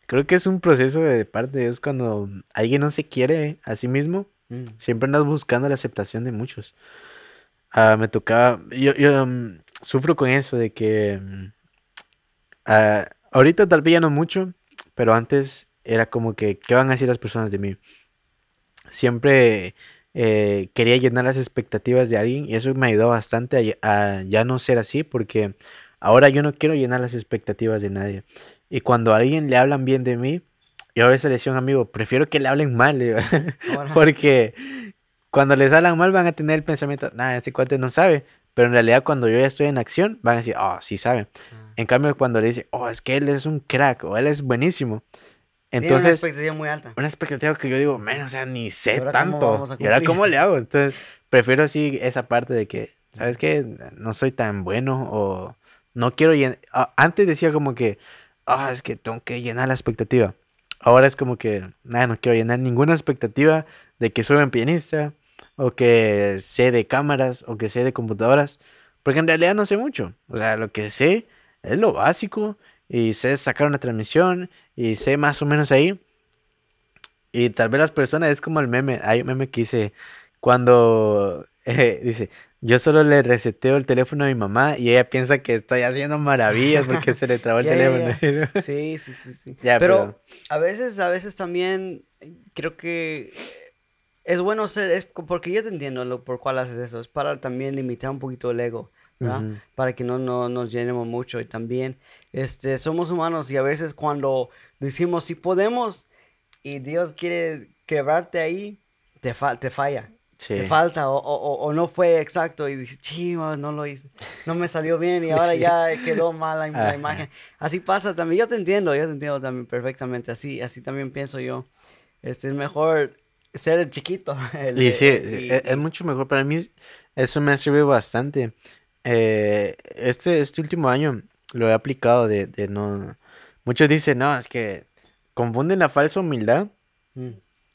creo que es un proceso de parte de Dios cuando alguien no se quiere a sí mismo. Mm. Siempre andas buscando la aceptación de muchos. Ah, me tocaba, yo, yo mm, sufro con eso de que mm, ah, ahorita tal vez ya no mucho, pero antes era como que, ¿qué van a decir las personas de mí? Siempre eh, quería llenar las expectativas de alguien y eso me ayudó bastante a, ya- a ya no ser así porque ahora yo no quiero llenar las expectativas de nadie. Y cuando a alguien le hablan bien de mí, yo a veces le decía a un amigo, prefiero que le hablen mal, porque cuando les hablan mal van a tener el pensamiento, nada, este cuate no sabe. Pero en realidad cuando yo ya estoy en acción, van a decir, oh, sí sabe. Ah. En cambio, cuando le dicen, oh, es que él es un crack o él es buenísimo. Tiene una Entonces, expectativa muy alta. una expectativa que yo digo, man, o sea, ni sé ¿Y ahora cómo tanto. ¿Y ahora cómo le hago? Entonces, prefiero así esa parte de que, ¿sabes qué? No soy tan bueno o no quiero llenar. Antes decía como que, ah, es que tengo que llenar la expectativa. Ahora es como que, nada, no quiero llenar ninguna expectativa de que soy buen pianista o que sé de cámaras o que sé de computadoras, porque en realidad no sé mucho. O sea, lo que sé es lo básico y sé sacar una transmisión y sé más o menos ahí. Y tal vez las personas es como el meme, hay un meme que dice, cuando eh, dice, yo solo le reseteo el teléfono a mi mamá y ella piensa que estoy haciendo maravillas porque se le trabó el ya. teléfono. Sí, sí, sí, sí. Ya, pero, pero- a veces, a veces también creo que es bueno ser, es porque yo te entiendo lo, por cuál haces eso, es para también limitar un poquito el ego, ¿verdad? Ujú. Para que no, no nos llenemos mucho y también, este, somos humanos y a veces cuando decimos si podemos y Dios quiere quebrarte ahí, te, fa- te falla. Te Sí. falta o, o- o- no fue exacto y dices, chivas, no lo hice, no me salió bien y ahora Sí. ya quedó mal la, la imagen. Así pasa también, yo te entiendo, yo te entiendo también perfectamente, así, así también pienso yo. Este, es mejor ser el chiquito. el Y sí, y- e- es, y- mucho mejor para mí. Eso me ha servido bastante. Eh, este, este último año lo he aplicado de, de no... Muchos dicen, no, es que confunden la falsa humildad Mm,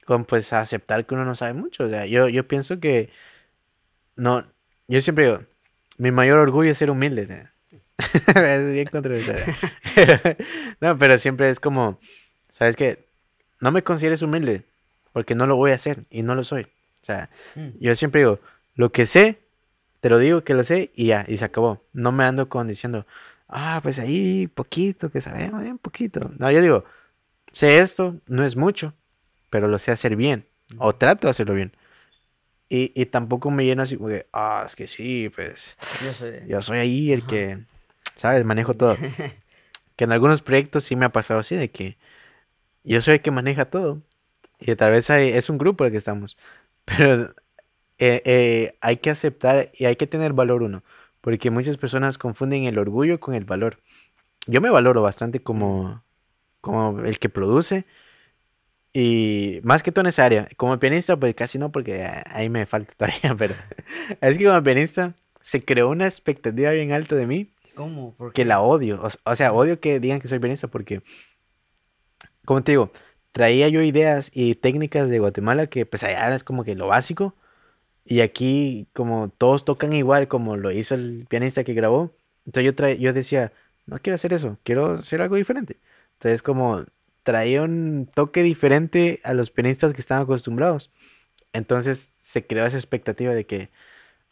con pues aceptar que uno no sabe mucho. O sea, yo, yo pienso que no, yo siempre digo, mi mayor orgullo es ser humilde. Es bien controversial. No, pero siempre es como, ¿sabes qué? No me consideres humilde, porque no lo voy a hacer y no lo soy. O sea, mm. yo siempre digo, lo que sé, te lo digo que lo sé y ya, y se acabó. No me ando con diciendo, ah, pues ahí poquito, que sabemos, bien poquito. No, yo digo, sé esto, no es mucho, pero lo sé hacer bien, o trato de hacerlo bien. Y, y tampoco me lleno así como que, ah, es que sí, pues Yo sé. yo soy ahí el Ajá. que, ¿sabes? Manejo todo. Que en algunos proyectos sí me ha pasado así, de que yo soy el que maneja todo. Y tal vez hay- es un grupo el que estamos. Pero eh, eh, hay que aceptar y hay que tener valor uno. Porque muchas personas confunden el orgullo con el valor. Yo me valoro bastante como, como el que produce. Y más que todo en esa área. Como pianista, pues casi no, porque ahí me falta todavía. Pero es que como pianista se creó una expectativa bien alta de mí ¿Cómo? ¿Por que la odio. O, o sea, odio que digan que soy pianista porque, como te digo, traía yo ideas y técnicas de Guatemala que pues allá es como que lo básico. Y aquí como todos tocan igual como lo hizo el pianista que grabó. Entonces yo, trae, yo decía, no quiero hacer eso, quiero hacer algo diferente. Entonces como traía un toque diferente a los pianistas que estaban acostumbrados. Entonces se creó esa expectativa de que,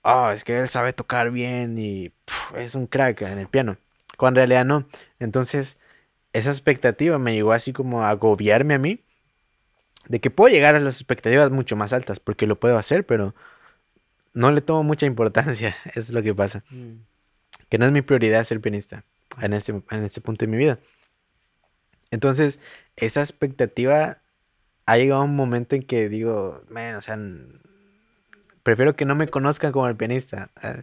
oh, es que él sabe tocar bien y es un crack en el piano. Cuando en realidad no. Entonces esa expectativa me llegó así como a agobiarme a mí de que puedo llegar a las expectativas mucho más altas porque lo puedo hacer, pero no le tomo mucha importancia, es lo que pasa. Mm. Que no es mi prioridad ser pianista en este, en este punto de mi vida. Entonces, esa expectativa ha llegado a un momento en que digo, man, o sea, prefiero que no me conozcan como el pianista. ah,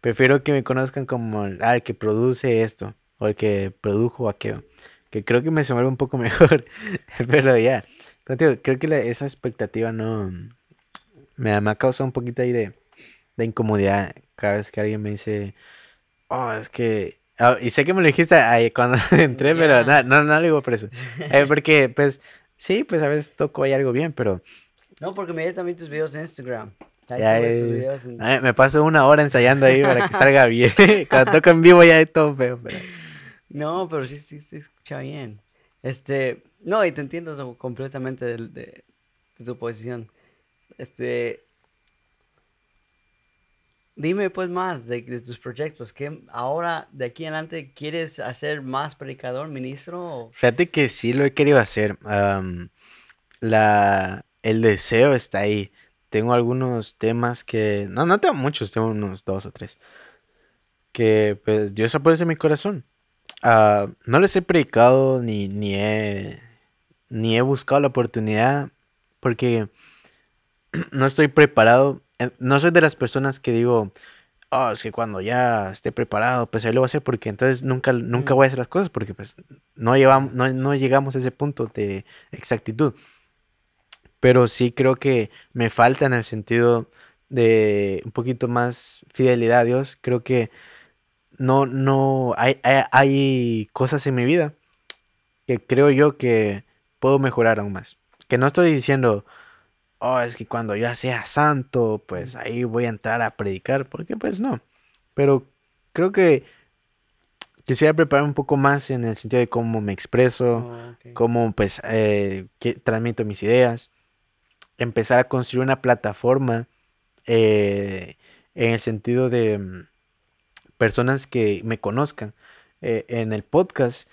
Prefiero que me conozcan como el, ah, el que produce esto o el que produjo aquello. Que creo que me se mueve un poco mejor. Pero ya, creo que la- esa expectativa no me ha causado un poquito ahí de, de incomodidad cada vez que alguien me dice, oh, es que... ah, y sé que me lo dijiste ahí cuando entré, pero no, no, no lo digo por eso. Eh, porque, pues, sí, pues a veces toco ahí algo bien, pero No, porque miré también tus videos en Instagram. Ahí Ya, subes ya, tus ya. videos en- eh, me paso una hora ensayando ahí para que salga bien. Cuando toco en vivo ya es todo feo, pero... No, pero sí, sí, se escucha bien. Este, no, y te entiendo completamente de, de tu posición. Este, dime pues más de, tus proyectos. ¿Qué ahora, de aquí en adelante, quieres hacer más predicador, ministro? Fíjate que sí lo he querido hacer. la, el deseo está ahí. Tengo algunos temas que... No, no tengo muchos, tengo unos dos o tres. Que pues Dios ha puesto en mi corazón. Ah, no les he predicado ni, ni he, ni he buscado la oportunidad porque no estoy preparado. No soy de las personas que digo, oh, es que cuando ya esté preparado, pues ahí lo voy a hacer porque entonces nunca, nunca Mm. voy a hacer las cosas porque pues no llevamos, no, no llegamos a ese punto de exactitud. Pero sí creo que me falta en el sentido de un poquito más fidelidad a Dios. Creo que no, no, hay, hay, hay cosas en mi vida que creo yo que puedo mejorar aún más. Que no estoy diciendo, oh, es que cuando ya sea santo, pues ahí voy a entrar a predicar, porque pues no. Pero creo que quisiera preparar un poco más en el sentido de cómo me expreso, Oh, cómo pues eh, que- transmito mis ideas, empezar a construir una plataforma eh, en el sentido de mm, personas que me conozcan. Eh, en el podcast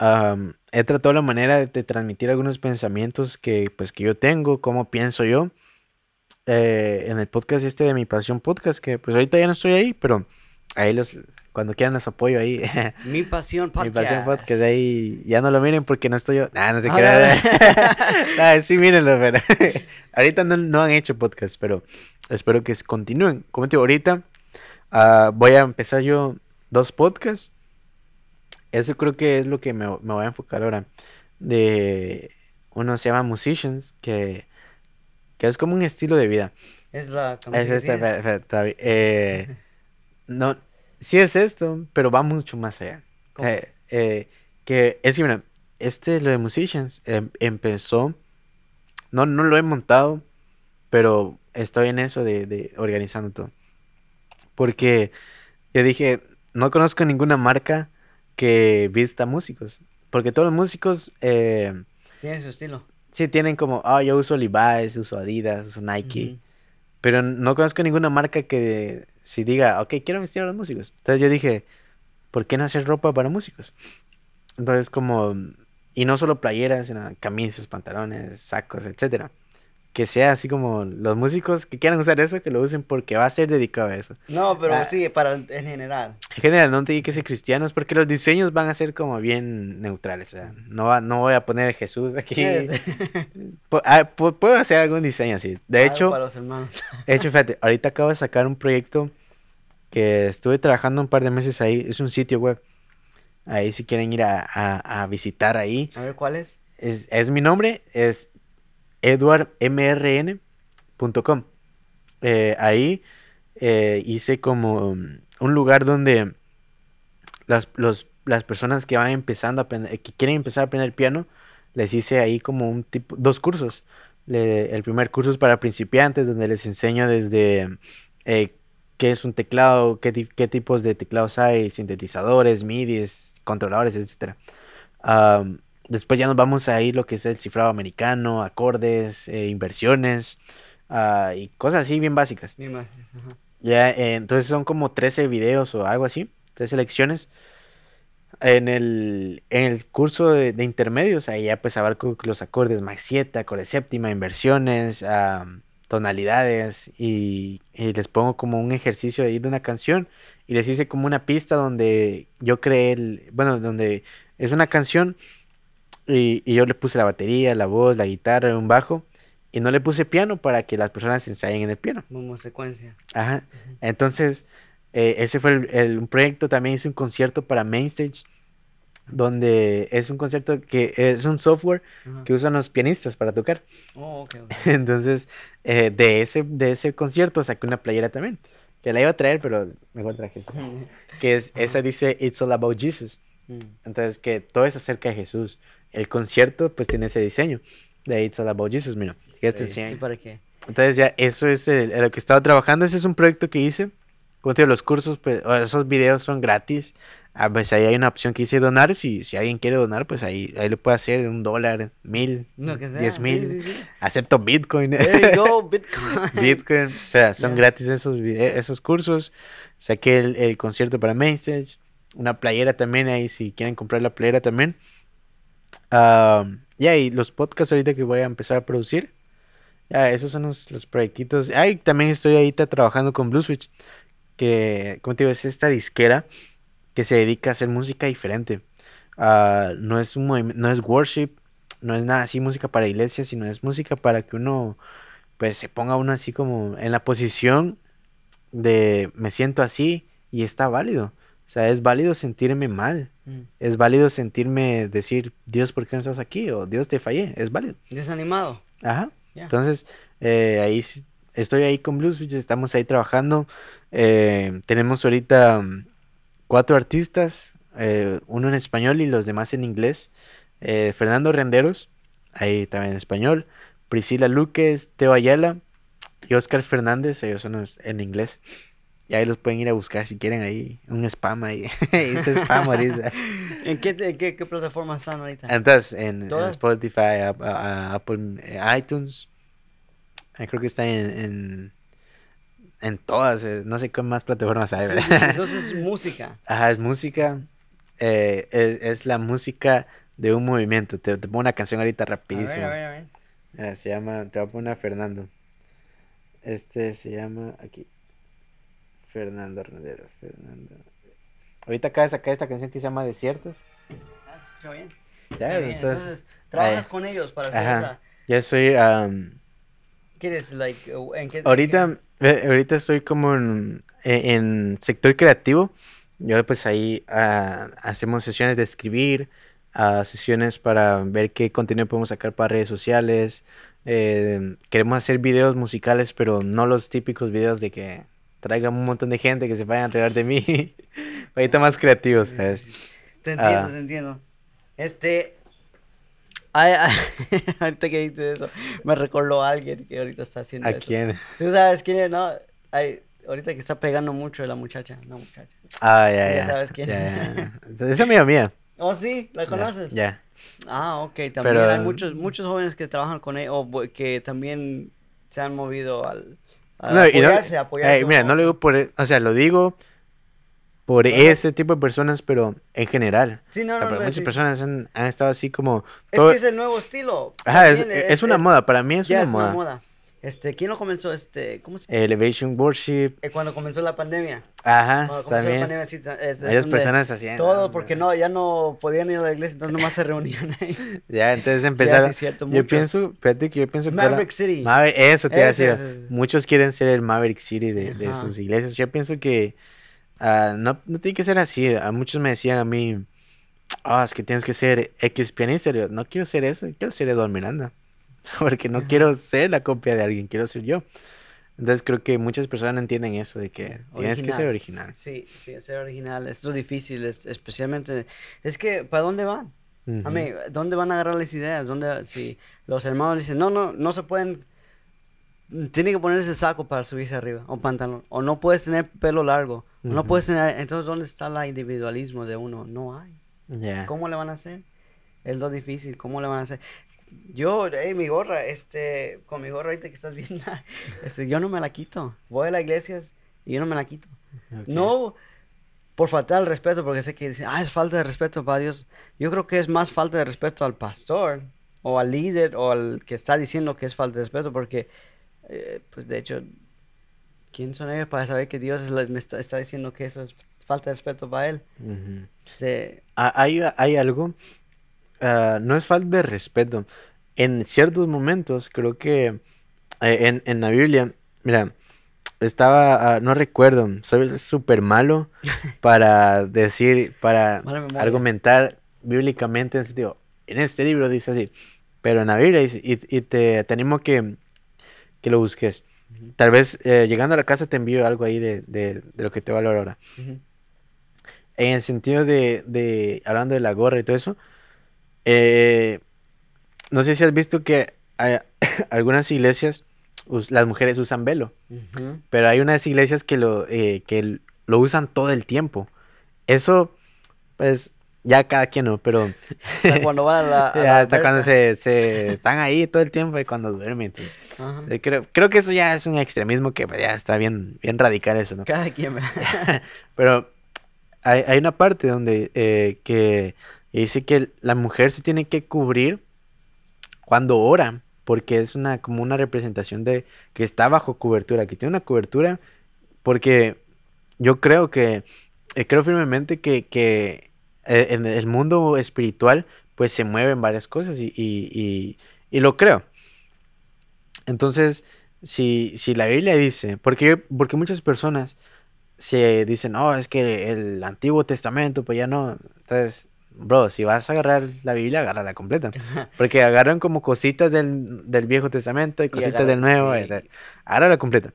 am, he tratado la manera de, de transmitir algunos pensamientos que pues que yo tengo, cómo pienso yo. eh, en el podcast este de mi pasión podcast, que pues ahorita ya no estoy ahí, pero ahí los cuando quieran los apoyo ahí. Mi pasión Mi pasión podcast, podcast. ahí ya no lo miren porque no estoy yo. Nah, no se Ah, crean. Nah, sí, mírenlo, pero ahorita no, no han hecho podcast, pero espero que continúen. Como te digo, ahorita ah, voy a empezar yo dos podcasts. Eso creo que es lo que me, me voy a enfocar ahora. De uno se llama Musicians, que, que es como un estilo de vida. Es la Es esta. Eh, no, sí es esto, pero va mucho más allá. Eh, eh, que es que, mira, este, lo de Musicians, em- empezó, no, no lo he montado, pero estoy en eso de, de organizando todo. Porque yo dije, no conozco ninguna marca que vista músicos. Porque todos los músicos, eh, Tiene su estilo. sí tienen como, ah, yo uso Levi's, uso Adidas, uso Nike. Pero no conozco ninguna marca que si diga, ok, quiero vestir a los músicos. Entonces yo dije, ¿por qué no hacer ropa para músicos? Entonces como, y no solo playeras, sino camisas, pantalones, sacos, etcétera. Que sea así como los músicos que quieran usar eso, que lo usen porque va a ser dedicado a eso. No, pero Ah. sí, para en general. En general, no te digo que sea cristianos porque los diseños van a ser como bien neutrales. O sea, no, va- no voy a poner Jesús aquí. Ah, pu- Puedo hacer algún diseño así. De algo hecho, para los hermanos. De hecho, fíjate, ahorita acabo de sacar un proyecto que estuve trabajando un par de meses ahí. Es un sitio web. Ahí si quieren ir a, a- a visitar ahí. A ver, ¿cuál es? Es, es mi nombre, es edwardmrn.com. Eh, ahí eh, hice como un lugar donde las, las personas que van empezando a aprender, que quieren empezar a aprender piano, les hice ahí como un tipo, dos cursos. El primer curso es para principiantes, donde les enseño desde eh, qué es un teclado, qué, qué tipos de teclados hay, sintetizadores, MIDIs, controladores. Am, después ya nos vamos a ir lo que es el cifrado americano, acordes, eh, inversiones ah, y cosas así bien básicas. Imagen, ajá. Ya, eh, entonces son como 13 videos o algo así, 13 lecciones. En el, en el curso de, de intermedios, ahí ya pues abarco los acordes max 7, acorde séptima, inversiones, tonalidades y, y les pongo como un ejercicio ahí de una canción y les hice como una pista donde yo creé, el, bueno, donde es una canción y, y yo le puse la batería, la voz, la guitarra, un bajo y no le puse piano para que las personas ensayen en el piano. Como secuencia. Ajá. Entonces, eh, ese fue el, el- un proyecto, también hice un concierto para Mainstage, donde es un concierto que es un software Ajá. que usan los pianistas para tocar. Oh, ok, ok. Entonces, eh, de ese, de ese concierto saqué una playera también, que la iba a traer, pero mejor traje esta, que es, esa dice It's All About Jesus. Mm. Entonces, que todo es acerca de Jesús. El concierto, pues, tiene ese diseño de It's All About Jesus, mira. que Sí, ¿Y para qué? entonces ya eso es el- en lo que estaba trabajando. Ese es un proyecto que hice. Como te digo, los cursos, pues, esos videos son gratis. A veces ahí hay una opción que dice donar. Si, si alguien quiere donar, pues ahí, ahí lo puede hacer de un dólar, mil, No, que sea. diez sí, mil. sí, sí. Acepto Bitcoin. There you go, Bitcoin. Bitcoin. O sea, son Ya. gratis esos, vide- esos cursos. Saqué el, el concierto para Mainstage. Una playera también ahí, si quieren comprar la playera también. Ah, ya, y los podcasts ahorita que voy a empezar a producir. Esos son los, los proyectitos. Ay, también estoy ahorita trabajando con Blue Switch. Que, como te digo, es esta disquera que se dedica a hacer música diferente. Ah, no es no es worship, no es nada así música para iglesia, sino es música para que uno pues se ponga uno así como en la posición de me siento así y está válido. O sea, es válido sentirme mal. Mm. Es válido sentirme decir, Dios, ¿por qué no estás aquí? O Dios, te fallé. Es válido. Desanimado. Ajá. Entonces, eh, ahí estoy ahí con Blue Switch, estamos ahí trabajando. Eh, tenemos ahorita mm, cuatro artistas, eh, uno en español y los demás en inglés. Eh, Fernando Renderos, ahí también en español. Priscila Luques, Teo Ayala y Oscar Fernández, ellos son en inglés. Y ahí los pueden ir a buscar si quieren ahí, un spam ahí. este spam ahorita. ¿En qué, qué, qué plataforma están ahorita? Entonces, en. Spotify, Ap- a- a- Apple, eh, iTunes, eh, creo que está en, en, en todas, eh, no sé qué más plataformas hay, ¿verdad? sí, Entonces es música. Ajá, es música, eh, es, es la música de un movimiento. Te, te pongo una canción ahorita A ver, rapidísimo. a ver, a ver. Mira, se llama, te voy a poner a Fernando. Este se llama aquí. Fernando Renderos, Fernando. Ahorita acaba de sacar esta canción que se llama Desiertos. Ah, escucha bien. Ya, bien, entonces, trabajas con ellos para hacer Ajá. esa. ya soy, am, ¿Quieres, like, uh, en qué? en Ahorita, ahorita estoy como en, en- en sector creativo. Yo pues ahí ah, hacemos sesiones de escribir, ah, sesiones para ver qué contenido podemos sacar para redes sociales. eh, queremos hacer videos musicales, pero no los típicos videos de que traigan un montón de gente que se vayan alrededor de mí. ahorita más creativos. Te entiendo, Ah. te entiendo. Este. ay, ay, ahorita que dices eso, me recordó a alguien que ahorita está haciendo ¿A eso. quién? Tú sabes quién es, ¿no? Ay, ahorita que está pegando mucho la muchacha, no muchacha. Ah, ya, ya ya. sabes quién. ya, ya. Es amiga mía. Oh, sí, ¿la conoces? Ya. Ah, ok, también Pero- hay muchos, muchos jóvenes que trabajan con él o que también se han movido al a No, y no- apoyarse, apoyarse Ey, mira, no lo digo por, e- o sea, lo digo por ese tipo de personas, pero en general. Sí, no, O sea, no, muchas sí. personas han, han estado así como Es que es el nuevo estilo. Ajá, es, una eh, moda, para mí es ya una es moda. una moda. Este, ¿quién lo comenzó? Este, ¿cómo se Elevation Worship, eh, cuando comenzó la pandemia. ajá, Cuando comenzó la también. pandemia, sí, es, es personas hacían. todo porque no, ya no podían ir a la iglesia, entonces nomás se reunían ahí. Ya, entonces Ya, empezaron. sí, cierto, yo muchos. pienso, fíjate que yo pienso que Maverick City. Maverick- eso te decir. ese, ese. Muchos quieren ser el Maverick City de, de sus iglesias. Yo pienso que ah, no, no tiene que ser así. A muchos me decían a mí, ah, es que tienes que ser X pianista. Yo, no quiero ser eso, quiero ser Eduardo Miranda. Porque no quiero ser la copia de alguien, quiero ser yo. Entonces creo que muchas personas no entienden eso, de que tienes que ser original. Sí, sí, ser original. Esto es difícil, especialmente... Es que, ¿para dónde van? A mí, ¿dónde van a agarrar las ideas? ¿Dónde, si los hermanos dicen, no, no, no se pueden... Tienen que ponerse saco para subirse arriba, o pantalón. O no puedes tener pelo largo. No puedes tener... Entonces, ¿dónde está el individualismo de uno? No hay. ¿Cómo le van a hacer? Es lo difícil, ¿cómo le van a hacer? Yo, hey, mi gorra, este, con mi gorra ahorita que estás viendo, este, yo no me la quito. Voy a la iglesia y yo no me la quito. No por faltar el respeto, porque sé que dicen, ah, es falta de respeto para Dios. Yo creo que es más falta de respeto al pastor o al líder o al que está diciendo que es falta de respeto, porque, eh, pues de hecho, ¿quién son ellos para saber que Dios me está, diciendo que eso es falta de respeto para Él? Ah, hay, hay algo Ah, no es falta de respeto. En ciertos momentos, creo que eh, en, la Biblia, mira, estaba, ah, no recuerdo, soy súper malo para decir, para argumentar bíblicamente en sentido, en este libro dice así, pero en la Biblia y, te, animo que, que lo busques. Tal vez eh, llegando a la casa te envío algo ahí de, lo que te va a hablar ahora. En el sentido de, de, hablando de la gorra y todo eso, eh, no sé si has visto que hay, algunas iglesias, las mujeres usan velo, pero hay unas iglesias que lo, eh, que lo usan todo el tiempo. Eso, pues, ya cada quien no, pero... cuando van a la... hasta cuando se, están ahí todo el tiempo y cuando duermen. Eh, creo, creo que eso ya es un extremismo que pues, ya está bien, bien radical eso, ¿no? Cada quien. pero hay, hay, una parte donde que y dice que la mujer se tiene que cubrir cuando ora, porque es una como una representación de que está bajo cobertura, que tiene una cobertura, porque yo creo que, eh, creo firmemente que, que eh, en el mundo espiritual pues se mueven varias cosas y, y, y, lo creo. Entonces, si, si la Biblia dice, porque, porque muchas personas se dicen, no, es que el Antiguo Testamento, pues ya no. Entonces, bro, si vas a agarrar la Biblia, agárrala completa. Porque agarran como cositas del, Viejo Testamento y cositas del Nuevo. Sí. la completa.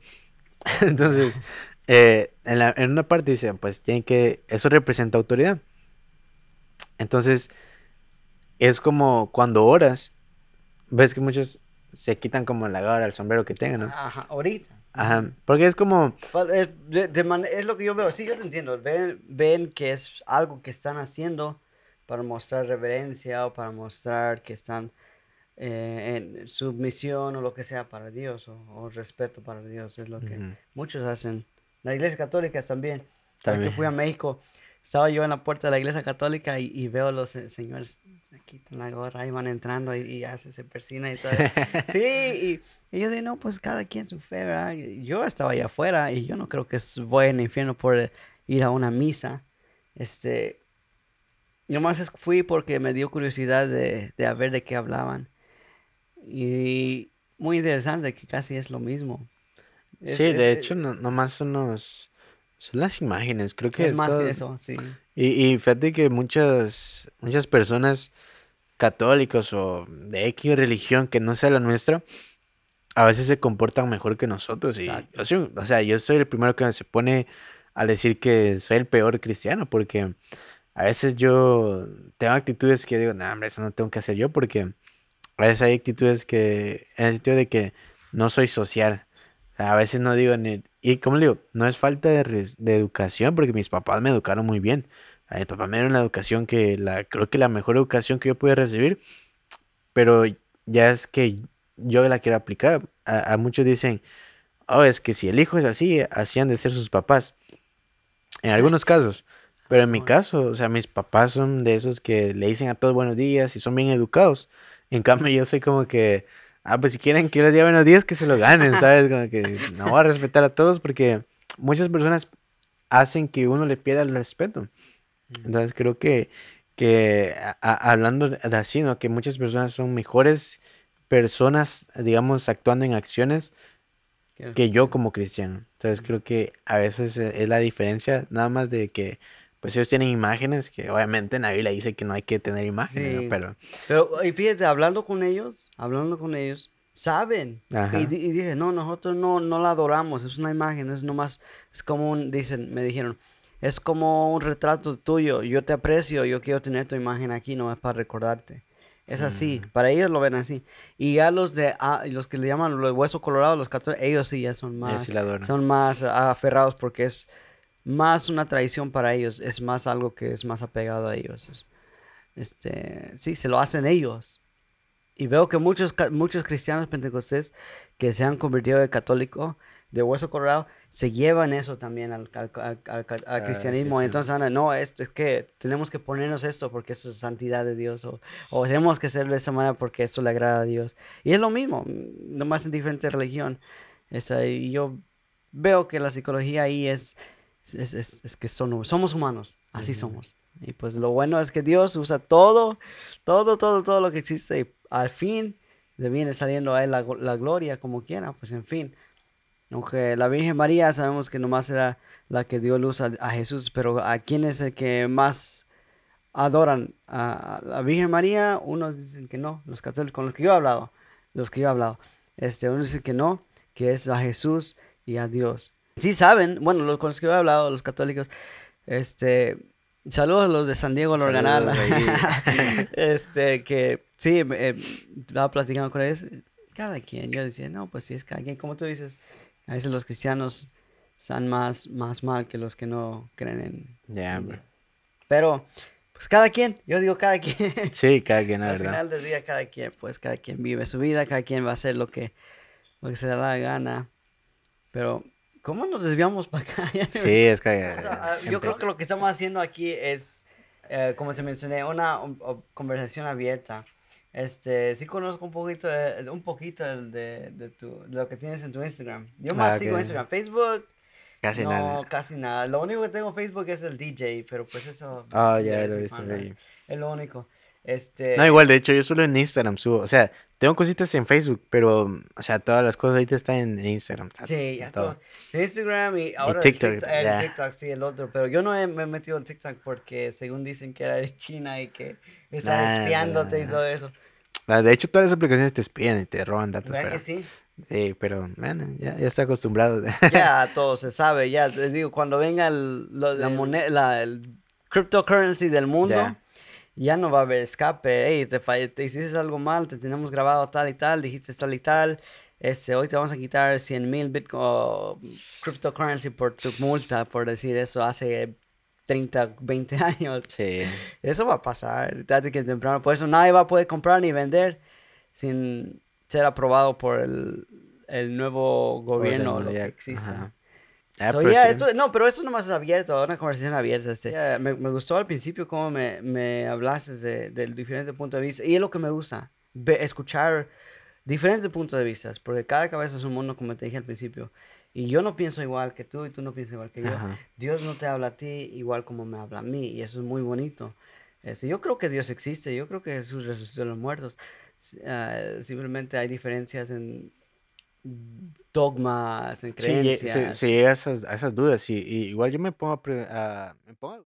Entonces, eh, en, la, en una parte dice, pues tiene que, eso representa autoridad. Entonces, es como cuando oras, ves que muchos se quitan como la gorra, el sombrero que tengan, ¿no? Ajá, ahorita. Ajá, porque es como... Es, es, lo que yo veo, sí, yo te entiendo, ven, ven que es algo que están haciendo para mostrar reverencia o para mostrar que están eh, en submisión o lo que sea para Dios o, respeto para Dios. Es lo que muchos hacen. La iglesia católica también. También. que fui a México, estaba yo en la puerta de la iglesia católica y, veo a los señores se quitan la gorra y van entrando y, y hacen, se persina y todo. sí, y, yo digo, no, pues cada quien su fe, ¿verdad? Yo estaba allá afuera y yo no creo que voy en infierno por ir a una misa. Este, Nomás fui porque me dio curiosidad de, de ver de qué hablaban. Y muy interesante que casi es lo mismo. sí, de hecho, no, nomás son, los, son las imágenes, creo que... Es más que eso, sí. Y, y fíjate que muchas, muchas personas católicos o de X religión que no sea la nuestra, a veces se comportan mejor que nosotros. Y o sea, yo soy el primero que se pone a decir que soy el peor cristiano, porque a veces yo tengo actitudes que digo, no, hombre, eso no tengo que hacer yo porque a veces hay actitudes que, en el sentido de que no soy social. A veces no digo, ni, y como le digo, no es falta de, de, educación porque mis papás me educaron muy bien. A mi papá me dieron una educación que la, creo que la mejor educación que yo pude recibir, pero ya es que yo la quiero aplicar. A, a muchos dicen, oh, es que si el hijo es así, así han de ser sus papás. En algunos casos. Pero en mi caso, o sea, mis papás son de esos que le dicen a todos buenos días y son bien educados. En cambio, yo soy como que, ah, pues si quieren que yo les diga buenos días, que se lo ganen, ¿sabes? Como que no voy a respetar a todos porque muchas personas hacen que uno le pierda el respeto. Entonces creo que, que hablando de así, ¿no? Que muchas personas son mejores personas, digamos, actuando en acciones que yo como cristiano. Entonces creo que a veces es la diferencia, nada más de que pues ellos tienen imágenes que obviamente la dice que no hay que tener imágenes, pero... Pero, y fíjate, hablando con ellos, hablando con ellos, saben. Ajá. Y, y dije, no, nosotros no, no la adoramos, es una imagen, es nomás, es como un, dicen, me dijeron, es como un retrato tuyo, yo te aprecio, yo quiero tener tu imagen aquí nomás para recordarte. Es así, Mm. para ellos lo ven así. Y ya los de, ah, los que le llaman los huesos colorados, los católicos, ellos sí ya son más, sí adoran. son más aferrados porque es más una tradición para ellos, es más algo que es más apegado a ellos. es- este, sí, se lo hacen ellos. Y veo que muchos, muchos cristianos pentecostés que se han convertido de católico, de hueso colorado, se llevan eso también al, al- al- al- Ah, sí, cristianismo. sí. Entonces, andan, no, esto es que tenemos que ponernos esto porque eso es santidad de Dios, o, o tenemos que hacerlo de esta manera porque esto le agrada a Dios. Y es lo mismo, nomás en diferente religión. Esta, y yo veo que la psicología ahí es, es, es- es que son, somos humanos, así somos. Y pues lo bueno es que Dios usa todo, todo, todo, todo lo que existe y al fin le viene saliendo a él la, la gloria como quiera, pues en fin. Aunque la Virgen María sabemos que nomás era la que dio luz a, a Jesús, pero ¿a quién es el que más adoran? ¿A, a la Virgen María? Unos dicen que no, los católicos, con los que yo he hablado, los que yo he hablado. Este, unos dicen que no, que es a Jesús y a Dios. Sí saben, bueno, los con los que he hablado, los católicos, este, saludos a los de San Diego, Lorganal. este, que sí, eh, estaba platicando con ellos, cada quien, yo decía, no, pues sí es cada quien, como tú dices, a veces los cristianos están más, más mal que los que no creen en, Ya, en. Pero, pues cada quien, yo digo cada quien. Sí, cada quien, la Al verdad. final del día, cada quien, pues cada quien vive su vida, cada quien va a hacer lo que, lo que se da la gana. Pero, ¿cómo nos desviamos para acá? Sí, es que... O sea, ah, yo creo que lo que estamos haciendo aquí es, eh, como te mencioné, una um, conversación abierta. Este, sí conozco un poquito, de- un poquito de, de, tu, de lo que tienes en tu Instagram. Yo más Ah, sigo ok. Instagram. Facebook, Casi no, nada. casi nada. Lo único que tengo en Facebook es el DJ, pero pues eso... Ah, ya lo he visto es lo único. Este, No, igual, de hecho, yo solo en Instagram subo. O sea, tengo cositas en Facebook, pero, o sea, todas las cosas ahorita están en Instagram. sea, Sí, ya todo. todo. Instagram y ahora el TikTok, TikTok, el ya. TikTok, sí, el otro. Pero yo no he, me he metido al TikTok porque según dicen que era de China y que está Nah, espiándote y nah. todo eso. Ah, De hecho, todas las aplicaciones te espían y te roban datos. ¿Verdad Pero, que sí? sí, pero, bueno, ya, ya estoy acostumbrado. Ya todo se sabe, ya te digo, cuando venga el, lo- la El- moneda, el cryptocurrency del mundo, Ya. Ya no va a haber escape. Hey, te, te hiciste algo mal, te tenemos grabado tal y tal, dijiste tal y tal. Este, hoy te vamos a quitar 100 mil bitcoin o cryptocurrency por tu multa, por decir eso, hace 30, 20 años. Sí. Eso va a pasar tarde que temprano. Por eso nadie va a poder comprar ni vender sin ser aprobado por el, el nuevo gobierno, Orden lo que exista. Ah, So, yeah, esto- no, pero eso nomás es abierto, una conversación abierta. Este. Yeah, me, me gustó al principio cómo me, me hablaste de, del diferente punto de vista. Y es lo que me gusta, escuchar diferentes puntos de vista. Porque cada cabeza es un mundo, como te dije al principio. Y yo no pienso igual que tú y tú no piensas igual que yo. Ajá. Dios no te habla a ti igual como me habla a mí. Y eso es muy bonito. Este, yo creo que Dios existe. Yo creo que Jesús resucitó a los muertos. Ah, simplemente hay diferencias en dogmas, en Sí, creencias. se llega a esas, esas dudas y, y igual yo me pongo a, a- me pongo